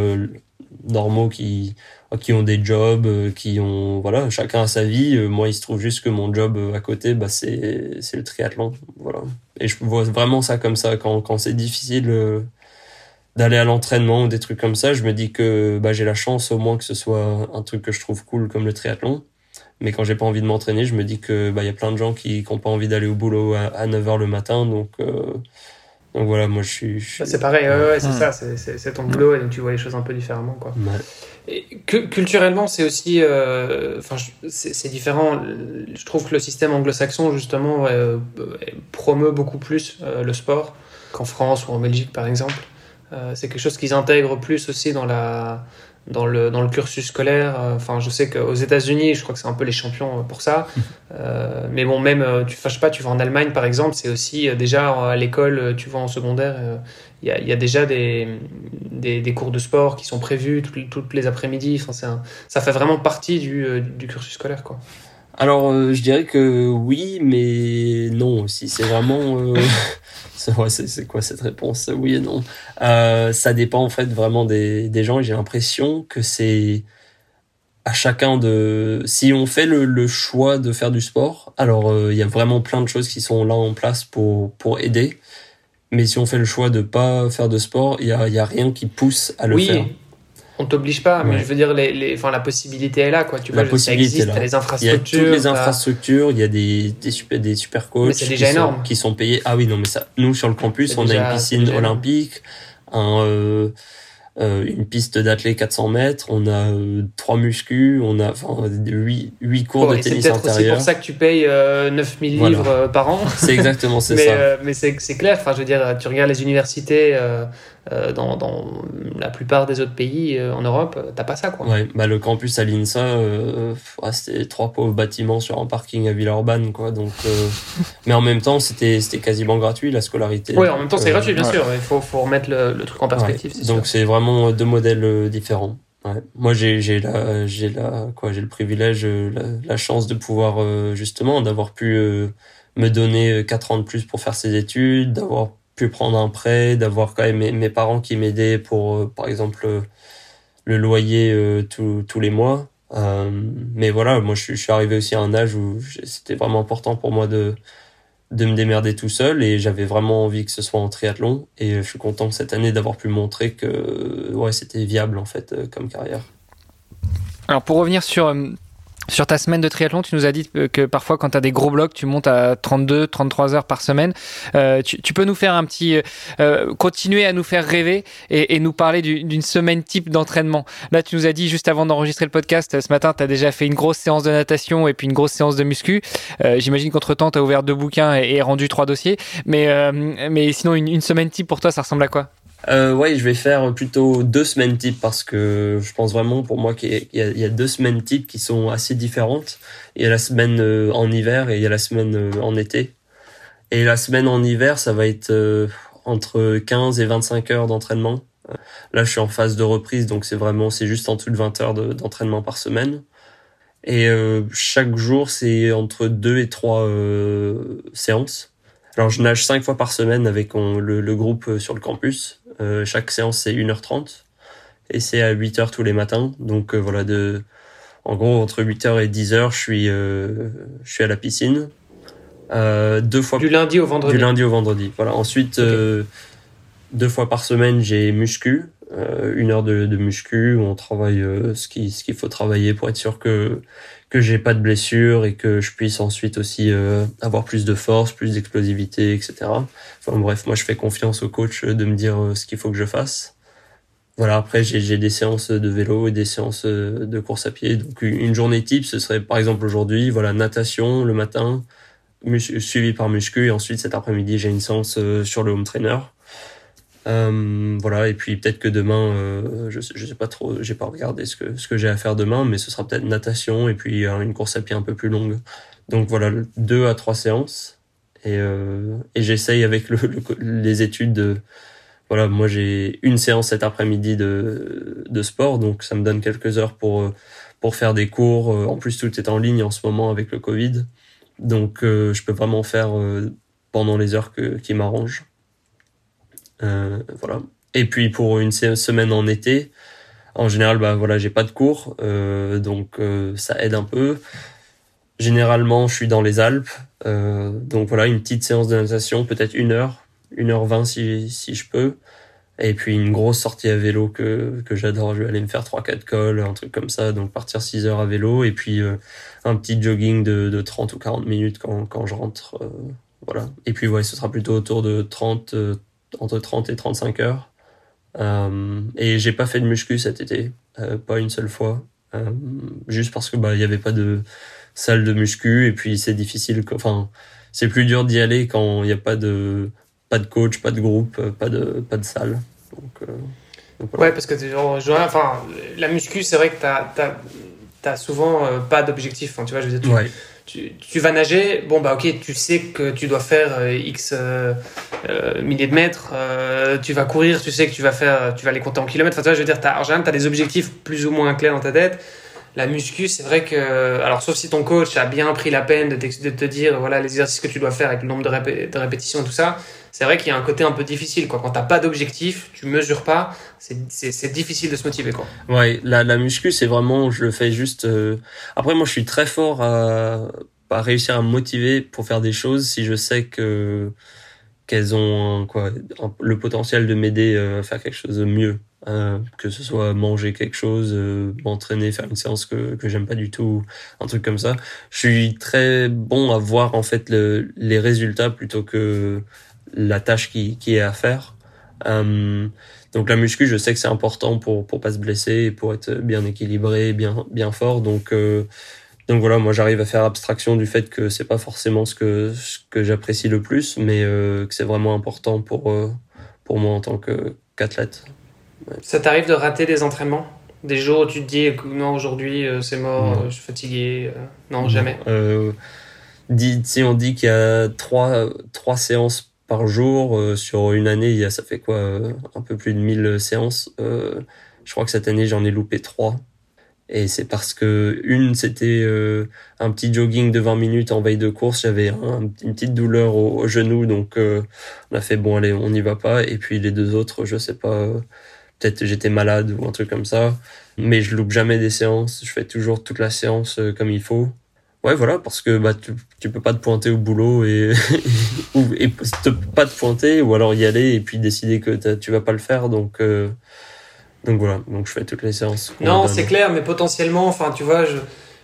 normaux qui qui ont des jobs, euh, qui ont voilà, chacun a sa vie. Euh, moi, il se trouve juste que mon job euh, à côté, bah c'est c'est le triathlon, voilà. Et je vois vraiment ça comme ça quand quand c'est difficile d'aller à l'entraînement ou des trucs comme ça, je me dis que bah j'ai la chance au moins que ce soit un truc que je trouve cool comme le triathlon. Mais quand j'ai pas envie de m'entraîner, je me dis que bah y a plein de gens qui qui ont pas envie d'aller au boulot à, 9h le matin, donc donc voilà, moi je suis. Bah, c'est pareil, ouais, c'est ça, c'est ton boulot et donc tu vois les choses un peu différemment. Quoi. Et culturellement, c'est aussi. Euh, enfin, c'est différent. Je trouve que le système anglo-saxon, justement, euh, promeut beaucoup plus euh, le sport qu'en France ou en Belgique, par exemple. c'est quelque chose qu'ils intègrent plus aussi dans la dans le, dans le cursus scolaire. Euh, enfin, je sais qu'aux États-Unis, je crois que c'est un peu les champions pour ça. Euh, mais bon, même, euh, tu fâches pas, tu vas en Allemagne par exemple, c'est aussi déjà à l'école, tu vas en secondaire, il y, a, y, a, déjà des, des, des, cours de sport qui sont prévus toutes, toutes les après-midi. Enfin, ça fait vraiment partie du, du cursus scolaire, quoi. Alors, je dirais que oui, mais non aussi. C'est vraiment. c'est quoi cette réponse? Oui et non. Euh, ça dépend en fait vraiment des, des gens et j'ai l'impression que c'est à chacun de... Si on fait le, le choix de faire du sport, alors euh, il y a vraiment plein de choses qui sont là en place pour, pour aider. Mais si on fait le choix de pas faire de sport, il y a, y a rien qui pousse à le faire. On t'oblige pas, mais je veux dire, les, les, enfin, la possibilité est là, quoi. Tu la vois, possibilité ça existe, les infrastructures. Il y a toutes les infrastructures, il y a des, des super, des super coachs qui, énorme. Sont, qui sont payés. Ah oui, non, mais ça, nous, sur le campus, on a une piscine olympique, un, euh, euh, une piste d'athlète 400 mètres, on a euh, trois muscus, on a enfin huit, huit cours de tennis intérieur. C'est pour ça que tu payes euh, 9000 livres par an. C'est exactement c'est ça. Mais c'est clair, enfin je veux dire, tu regardes les universités dans, dans, la plupart des autres pays euh, en Europe, euh, t'as pas ça quoi. Ouais, bah le campus à l'INSA, euh, c'était trois pauvres bâtiments sur un parking à Villeurbanne quoi. Donc, mais en même temps, c'était c'était quasiment gratuit la scolarité. Oui, en même temps, c'est gratuit bien sûr. Il faut faut remettre le, le truc en perspective. Donc c'est vraiment deux modèles différents. Ouais. Moi, j'ai j'ai la j'ai la quoi j'ai le privilège, la, la, chance de pouvoir justement d'avoir pu me donner quatre ans de plus pour faire ces études, d'avoir pu prendre un prêt, d'avoir quand même mes, parents qui m'aidaient pour, euh, par exemple, euh, le loyer euh, tous les mois. mais voilà, moi je, suis arrivé aussi à un âge où c'était vraiment important pour moi de de me démerder tout seul et j'avais vraiment envie que ce soit en triathlon et je suis content cette année d'avoir pu montrer que ouais c'était viable en fait comme carrière. Alors pour revenir sur sur ta semaine de triathlon, tu nous as dit que parfois, quand tu as des gros blocs, tu montes à 32, 33 heures par semaine. Euh, tu, peux nous faire un petit. Euh, continuer à nous faire rêver et, nous parler d'une semaine type d'entraînement. Là, tu nous as dit juste avant d'enregistrer le podcast, ce matin, tu as déjà fait une grosse séance de natation et puis une grosse séance de muscu. Euh, J'imagine qu'entre-temps, tu ouvert deux bouquins et, rendu trois dossiers. Mais, euh, mais sinon, une, une semaine type pour toi, ça ressemble à quoi? Euh, ouais, je vais faire plutôt deux semaines type parce que je pense vraiment pour moi qu'il y, a deux semaines type qui sont assez différentes. Il y a la semaine euh, en hiver et il y a la semaine euh, en été. Et la semaine en hiver, ça va être euh, entre 15 et 25 heures d'entraînement. Là, je suis en phase de reprise, donc c'est vraiment, c'est juste en dessous de 20 heures d'entraînement par semaine. Et chaque jour, c'est entre deux et trois euh, séances. Alors, je nage cinq fois par semaine avec le, groupe sur le campus. Euh, chaque séance c'est 1h30 et c'est à 8h tous les matins. Donc euh, voilà, de, en gros entre 8h et 10h, je suis, euh, je suis à la piscine. deux fois du lundi au vendredi. Du lundi au vendredi. Voilà. Ensuite, deux fois par semaine, j'ai muscu, une heure de, de, muscu où on travaille ce qui ce qu'il faut travailler pour être sûr que que j'ai pas de blessures et que je puisse ensuite aussi euh, avoir plus de force, plus d'explosivité, etc. Enfin bref, moi je fais confiance au coach de me dire euh, ce qu'il faut que je fasse. Voilà, après j'ai des séances de vélo et des séances euh, de course à pied. Donc une journée type, ce serait par exemple aujourd'hui, voilà, natation le matin, suivi par muscu et ensuite cet après-midi j'ai une séance sur le home trainer. Euh, voilà, et puis peut-être que demain, euh, je, je sais pas trop, j'ai pas regardé ce que ce que j'ai à faire demain, mais ce sera peut-être natation et puis euh, une course à pied un peu plus longue. Donc voilà, deux à trois séances et j'essaye avec le, les études de voilà, moi j'ai une séance cet après-midi de sport, donc ça me donne quelques heures pour pour faire des cours. En plus, tout est en ligne en ce moment avec le Covid, donc je peux vraiment faire pendant les heures qui m'arrangent. Euh, voilà. Et puis pour une semaine en été, en général, bah voilà, j'ai pas de cours, euh, donc euh, ça aide un peu. Généralement, je suis dans les Alpes, donc voilà, une petite séance de natation, peut-être une heure, une heure vingt si si je peux. Et puis une grosse sortie à vélo que que j'adore. Je vais aller me faire trois quatre cols, un truc comme ça, donc partir 6 heures à vélo et puis euh, un petit jogging de de 30 ou 40 minutes quand quand je rentre. Euh, voilà. Et puis ouais, ce sera plutôt autour de 30 entre 30 et 35 heures. Euh, et j'ai pas fait de muscu cet été, euh, pas une seule fois, euh, juste parce que bah il y avait pas de salle de muscu et puis c'est difficile. Enfin, c'est plus dur d'y aller quand il n'y a pas de pas de coach, pas de groupe, pas de pas de salle. Donc, euh, donc voilà. Ouais, parce que genre, enfin, la muscu, c'est vrai que t'as as, as, souvent pas d'objectif. Enfin, tu vois, je veux dire, tu, ouais tu, vas nager, bon bah ok, tu sais que tu dois faire euh, x euh, euh, milliers de mètres, tu vas courir, tu sais que tu vas faire, tu vas les compter en kilomètres. Enfin, tu je veux dire, as, en général, as des objectifs plus ou moins clairs dans ta tête. La muscu, c'est vrai que, alors sauf si ton coach a bien pris la peine de, de te dire, voilà, les exercices que tu dois faire avec le nombre de, de répétitions et tout ça, c'est vrai qu'il y a un côté un peu difficile. Quoi. Quand t'as pas d'objectif, tu mesures pas, c'est difficile de se motiver. Quoi. Ouais, la, la muscu, c'est vraiment, je le fais juste. Euh... Après, moi, je suis très fort à, réussir à me motiver pour faire des choses si je sais que qu'elles ont quoi le potentiel de m'aider euh, à faire quelque chose de mieux. Euh, que ce soit manger quelque chose, euh, m'entraîner, faire une séance que, que j'aime pas du tout, un truc comme ça. Je suis très bon à voir en fait le, les résultats plutôt que la tâche qui, qui est à faire. Euh, donc la muscu, je sais que c'est important pour pour pas se blesser et pour être bien équilibré, bien bien fort. Donc euh, donc voilà, moi j'arrive à faire abstraction du fait que c'est pas forcément ce que ce que j'apprécie le plus, mais euh, que c'est vraiment important pour pour moi en tant que qu'athlète. Ça t'arrive de rater des entraînements? Des jours où tu te dis non, aujourd'hui c'est mort, je suis fatigué Non, jamais. dit, si on dit qu'il y a trois, trois séances par jour sur une année, il y a, ça fait quoi Un peu plus de 1000 séances. je crois que cette année j'en ai loupé trois. Et c'est parce que une, c'était un petit jogging de 20 minutes en veille de course. J'avais une petite douleur au, au genou, donc on a fait bon allez, on n'y va pas. Et puis les deux autres, je sais pas peut-être j'étais malade ou un truc comme ça. Mais je loupe jamais des séances. Je fais toujours toute la séance euh, comme il faut. Ouais, voilà, parce que bah tu, tu peux pas te pointer au boulot et ou et pas te pointer ou alors y aller et puis décider que tu vas pas le faire. Donc euh, donc voilà, donc je fais toutes les séances. Non, c'est clair, mais potentiellement, enfin tu vois, je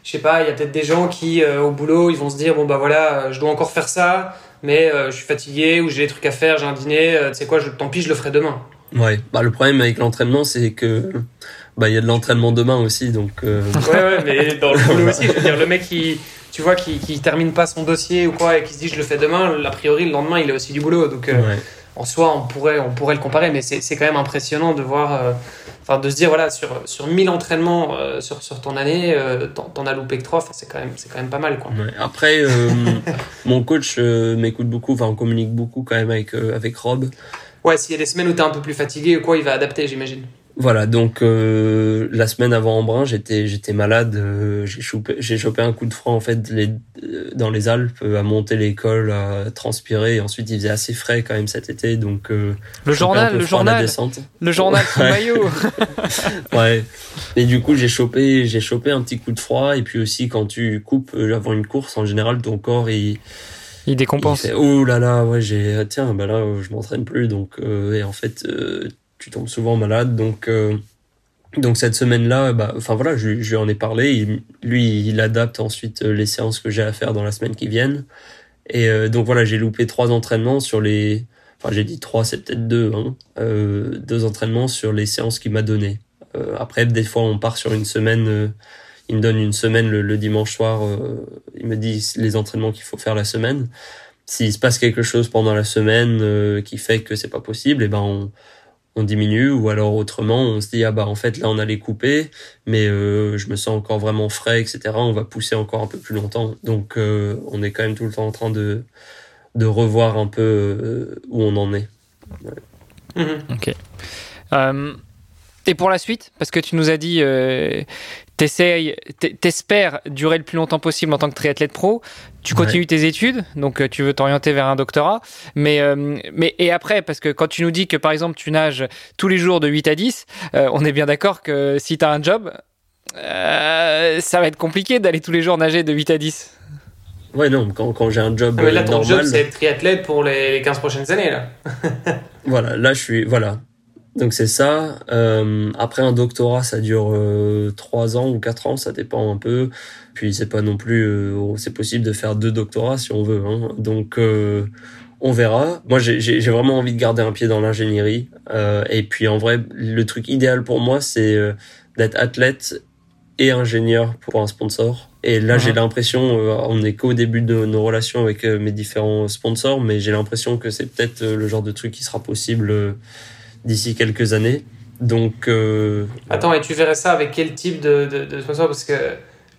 je sais pas, il y a peut-être des gens qui euh, au boulot ils vont se dire bon bah voilà, je dois encore faire ça, mais je suis fatigué ou j'ai des trucs à faire, j'ai un dîner, tu sais quoi, je, tant pis, je le ferai demain. Ouais, bah, le problème avec l'entraînement, c'est que bah il y a de l'entraînement demain aussi, donc. Euh... Ouais, ouais, mais dans le boulot aussi, je veux dire, le mec qui, tu vois, qui, qui termine pas son dossier ou quoi et qui se dit je le fais demain, a priori le lendemain il a aussi du boulot, donc euh, en soi on pourrait, on pourrait le comparer, mais c'est quand même impressionnant de voir, euh, enfin de se dire voilà sur sur 1000 entraînements sur sur ton année, t'en as loupé que 3, c'est quand même quand même pas mal quoi. Après, mon coach m'écoute beaucoup, enfin on communique beaucoup quand même avec avec Rob. Ouais, s'il y a des semaines où tu es un peu plus fatigué ou quoi, il va adapter, j'imagine. Voilà, donc euh, la semaine avant Embrun, j'étais j'étais malade, euh, j'ai chopé j'ai chopé un coup de froid en fait les, euh, dans les Alpes à monter l'école, à transpirer et ensuite il faisait assez frais quand même cet été donc le journal le journal le journal sous maillot. ouais. Et du coup, j'ai chopé j'ai chopé un petit coup de froid et puis aussi quand tu coupes avant une course en général ton corps il il décompense. oh là là, ouais, j'ai tiens, bah là, je m'entraîne plus, donc euh, et en fait, euh, tu tombes souvent malade, donc euh, donc cette semaine-là, bah, enfin voilà, je, je lui en ai parlé. lui, il adapte ensuite les séances que j'ai à faire dans la semaine qui viennent. Et donc voilà, j'ai loupé trois entraînements sur les, enfin j'ai dit trois, c'est peut-être deux, hein, deux entraînements sur les séances qu'il m'a donné. après, des fois, on part sur une semaine il me donne une semaine le, dimanche soir. Euh, il me dit les entraînements qu'il faut faire la semaine. S'il se passe quelque chose pendant la semaine euh, qui fait que c'est pas possible, et eh ben on, on diminue ou alors autrement on se dit ah bah en fait là on allait couper mais euh, je me sens encore vraiment frais etc on va pousser encore un peu plus longtemps. Donc on est quand même tout le temps en train de de revoir un peu où on en est. Ok. Et pour la suite parce que tu nous as dit t'espères durer le plus longtemps possible en tant que triathlète pro. Tu continues tes études, donc euh, tu veux t'orienter vers un doctorat. Mais, euh, mais et après, parce que quand tu nous dis que par exemple tu nages tous les jours de 8 à 10, euh, on est bien d'accord que si tu as un job, ça va être compliqué d'aller tous les jours nager de 8 à 10. Ouais, non, quand, quand j'ai un job. Ah, mais là, ton job, c'est être triathlète pour les 15 prochaines années, là. voilà, là, je suis. Voilà. Donc c'est ça. Euh, après un doctorat, ça dure euh, trois ans ou quatre ans, ça dépend un peu. Puis c'est pas non plus, euh, c'est possible de faire deux doctorats si on veut. Hein. Donc euh, on verra. Moi j'ai vraiment envie de garder un pied dans l'ingénierie. et puis en vrai, le truc idéal pour moi, c'est d'être athlète et ingénieur pour un sponsor. Et là, j'ai l'impression, on est qu'au début de nos relations avec mes différents sponsors, mais j'ai l'impression que c'est peut-être le genre de truc qui sera possible d'ici quelques années. Donc. Euh, Attends, et tu verrais ça avec quel type de, de, de sponsor? Parce que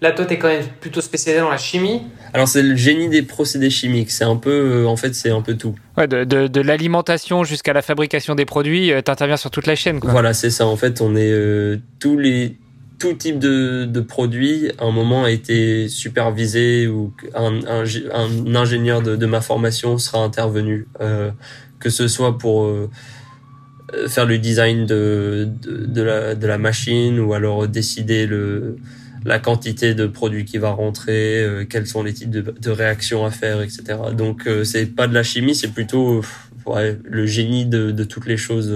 là, toi, tu es quand même plutôt spécialisé dans la chimie. Alors, c'est le génie des procédés chimiques. C'est un peu. Euh, en fait, c'est un peu tout. Ouais, de, de, de l'alimentation jusqu'à la fabrication des produits, euh, tu interviens sur toute la chaîne. Quoi. Voilà, c'est ça. En fait, on est tous les tout type de, de produit, à un moment a été supervisé ou un, un, un ingénieur de, de, ma formation sera intervenu, euh, que ce soit pour euh, faire le design de, de, la, de la machine ou alors décider le, la quantité de produits qui va rentrer, euh, quels sont les types de, réactions à faire, etc. Donc euh, c'est pas de la chimie, c'est plutôt le génie de, de, toutes les choses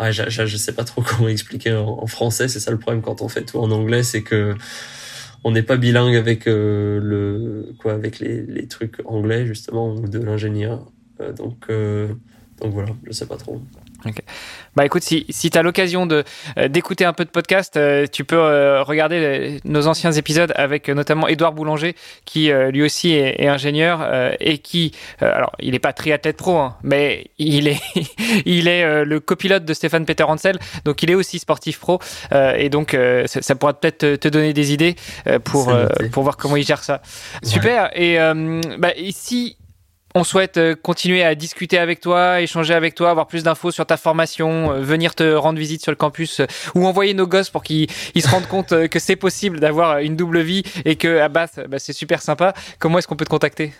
Ouais, je, je, sais pas trop comment expliquer en, français. C'est ça le problème quand on fait tout en anglais, c'est que on n'est pas bilingue avec euh, le quoi, avec les, les trucs anglais justement ou de l'ingénieur. Euh, donc euh, donc voilà, je sais pas trop. Bah écoute, si, si tu as l'occasion de euh, d'écouter un peu de podcast, euh, tu peux euh, regarder nos anciens épisodes avec notamment Édouard Boulanger, qui lui aussi est, ingénieur et qui, alors il n'est pas triathlète pro, hein, mais il est il est le copilote de Stéphane Peter Hansel, donc il est aussi sportif pro et donc ça, ça, pourra peut-être te donner des idées pour pour voir comment il gère ça. Super. Et bah, ici on souhaite euh, continuer à discuter avec toi, échanger avec toi, avoir plus d'infos sur ta formation, euh, venir te rendre visite sur le campus euh, ou envoyer nos gosses pour qu'ils se rendent compte que c'est possible d'avoir une double vie et que à Bath, bah, c'est super sympa. Comment est-ce qu'on peut te contacter?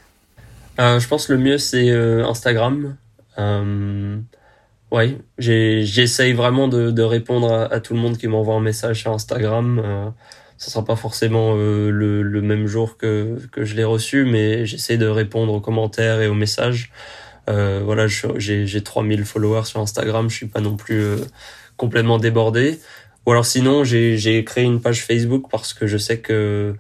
Je pense le mieux c'est Instagram. Ouais, j'essaye vraiment de, répondre à, tout le monde qui m'envoie un message sur Instagram ça sera pas forcément euh, le, le, même jour que, que je l'ai reçu, mais j'essaie de répondre aux commentaires et aux messages. Euh, voilà, j'ai 3000 followers sur Instagram, je suis pas non plus euh, complètement débordé. Ou alors sinon, j'ai créé une page Facebook parce que je sais que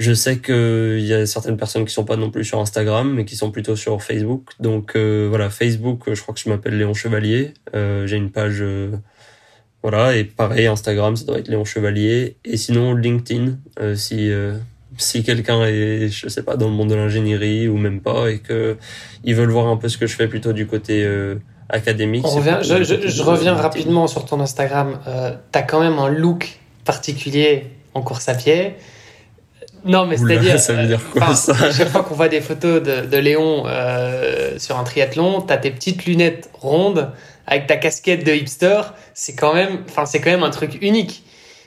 je sais que il y a certaines personnes qui sont pas non plus sur Instagram, mais qui sont plutôt sur Facebook. Donc euh, voilà, Facebook, je crois que je m'appelle Léon Chevalier. j'ai une page voilà, et pareil, Instagram, ça doit être Léon Chevalier. Et sinon, LinkedIn, euh, si, euh, si quelqu'un est, je sais pas, dans le monde de l'ingénierie ou même pas, et que ils veulent voir un peu ce que je fais plutôt du côté euh, académique. On revient, je, je, je reviens rapidement sur ton Instagram. Euh, T'as quand même un look particulier en course à pied. Non, mais c'est-à-dire. Ça veut dire quoi ça Chaque fois qu'on voit des photos de, de Léon sur un triathlon, t'as tes petites lunettes rondes avec ta casquette de hipster, c'est quand même, enfin, c'est quand même un truc unique.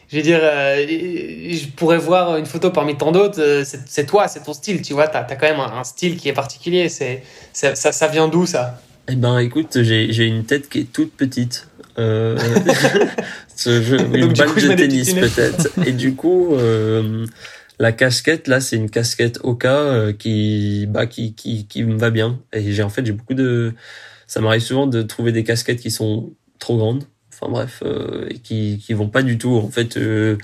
Je veux dire, euh, je pourrais voir une photo parmi tant d'autres, euh, c'est toi, c'est ton style, tu vois, t'as as quand même un, style qui est particulier. C'est ça, ça vient d'où ça? Eh ben, écoute, j'ai une tête qui est toute petite. Euh, je, une balle de tennis peut-être. Et du coup, euh, la casquette là, c'est une casquette Oka qui, bah, qui, qui, qui me va bien. Et j'ai en fait, j'ai beaucoup de ça m'arrive souvent de trouver des casquettes qui sont trop grandes, enfin bref, euh, et qui qui vont pas du tout. En fait, euh,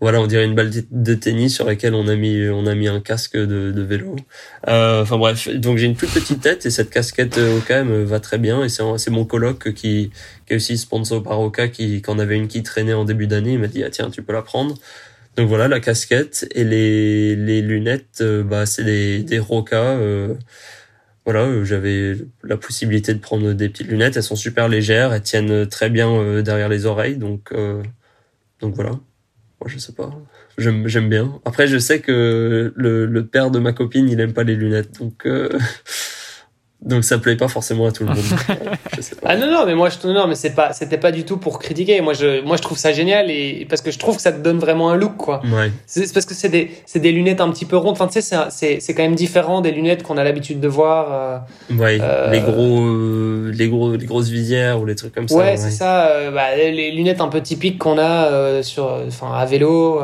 voilà, on dirait une balle de tennis sur laquelle on a mis on a mis un casque de, de vélo. Euh, enfin bref, donc j'ai une plus petite tête et cette casquette Oka me va très bien et c'est c'est mon coloc qui qui est aussi sponsor par Oka qui quand on avait une qui traînait en début d'année, il m'a dit ah tiens tu peux la prendre. Donc voilà la casquette et les les lunettes bah c'est des des Roca voilà, euh, j'avais la possibilité de prendre des petites lunettes. Elles sont super légères, elles tiennent très bien euh, derrière les oreilles, donc euh, donc voilà. Moi, je sais pas, j'aime bien. Après, je sais que le, le, père de ma copine, il aime pas les lunettes, donc donc ça plaît pas forcément à tout le monde. Ah non non mais moi je non mais c'est pas c'était pas du tout pour critiquer. Moi je moi je trouve ça génial et parce que je trouve que ça te donne vraiment un look quoi. Ouais. C'est parce que c'est des c'est des lunettes un petit peu rondes. Enfin tu sais c'est c'est quand même différent des lunettes qu'on a l'habitude de voir. Euh, ouais. Euh, les gros euh, les gros les grosses visières ou les trucs comme ça. Ouais, c'est ça. Euh, bah, les lunettes un peu typiques qu'on a sur enfin à vélo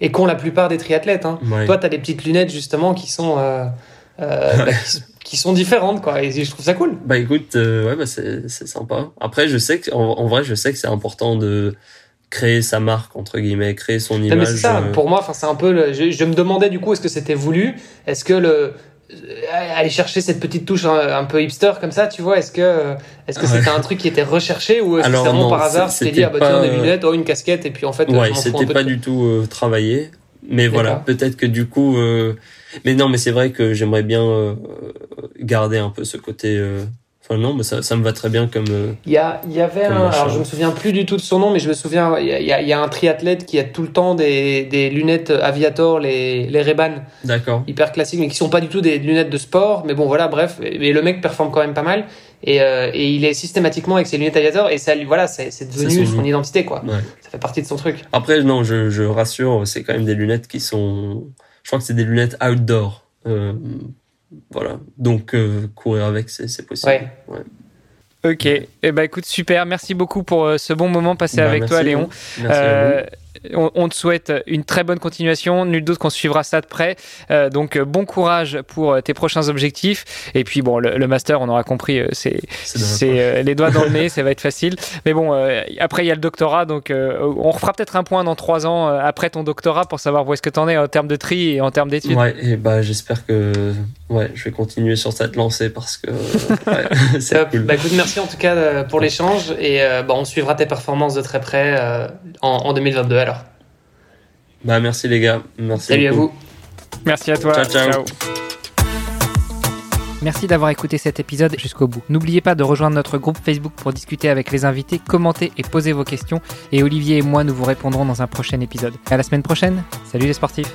et qu'ont la plupart des triathlètes. Hein. Toi t'as des petites lunettes justement qui sont bah, qui, qui sont différentes quoi et je trouve ça cool. Bah écoute euh, ouais bah c'est sympa. Après je sais que en, vrai je sais que c'est important de créer sa marque entre guillemets créer son image c'est ça euh. pour moi enfin c'est un peu le, je, me demandais du coup est-ce que c'était voulu? Est-ce que le euh, aller chercher cette petite touche un, peu hipster comme ça tu vois est-ce que est-ce que c'était un truc qui était recherché ou est-ce que c'est vraiment par hasard t'es dit ah bah tiens des lunettes oh une casquette et puis en fait ouais c'était pas du tout travaillé. Mais voilà peut-être que du coup mais non, mais c'est vrai que j'aimerais bien euh, garder un peu ce côté. Euh, enfin non, mais ça, ça me va très bien comme. Euh, il y a, il y avait un. Alors je me souviens plus du tout de son nom, mais je me souviens. Il y a, il y a un triathlète qui a tout le temps des, des lunettes Aviator, les les Ray-Ban. D'accord. Hyper classiques, mais qui sont pas du tout des lunettes de sport. Mais bon, voilà, bref. Mais le mec performe quand même pas mal. Et, et il est systématiquement avec ses lunettes Aviator et ça voilà c'est devenu son, son, identité quoi ouais. ça fait partie de son truc après non je, je rassure c'est quand même des lunettes qui sont je crois que c'est des lunettes outdoor. Euh, voilà. Donc euh, courir avec, c'est possible. Ouais. Ok, eh ben écoute super, merci beaucoup pour euh, ce bon moment passé bah, avec toi Léon. Merci on, te souhaite une très bonne continuation. Nul doute qu'on suivra ça de près. Euh, donc, euh, bon courage pour euh, tes prochains objectifs. Et puis, bon, le, master, on aura compris, c'est les doigts dans le nez, ça va être facile. Mais bon, après, il y a le doctorat. Donc, on refera peut-être un point dans trois ans après ton doctorat pour savoir où est-ce que tu en es en termes de tri et en termes d'études. Ouais, et bah, j'espère que ouais, je vais continuer sur cette lancée parce que c'est cool. Bah, écoute, merci en tout cas pour l'échange. Et bah, on suivra tes performances de très près en, en 2022 alors. Bah merci les gars. Merci Salut à vous. Merci à toi. ciao. ciao. Merci d'avoir écouté cet épisode jusqu'au bout. N'oubliez pas de rejoindre notre groupe Facebook pour discuter avec les invités, commenter et poser vos questions. Et Olivier et moi, nous vous répondrons dans un prochain épisode. À la semaine prochaine. Salut les sportifs.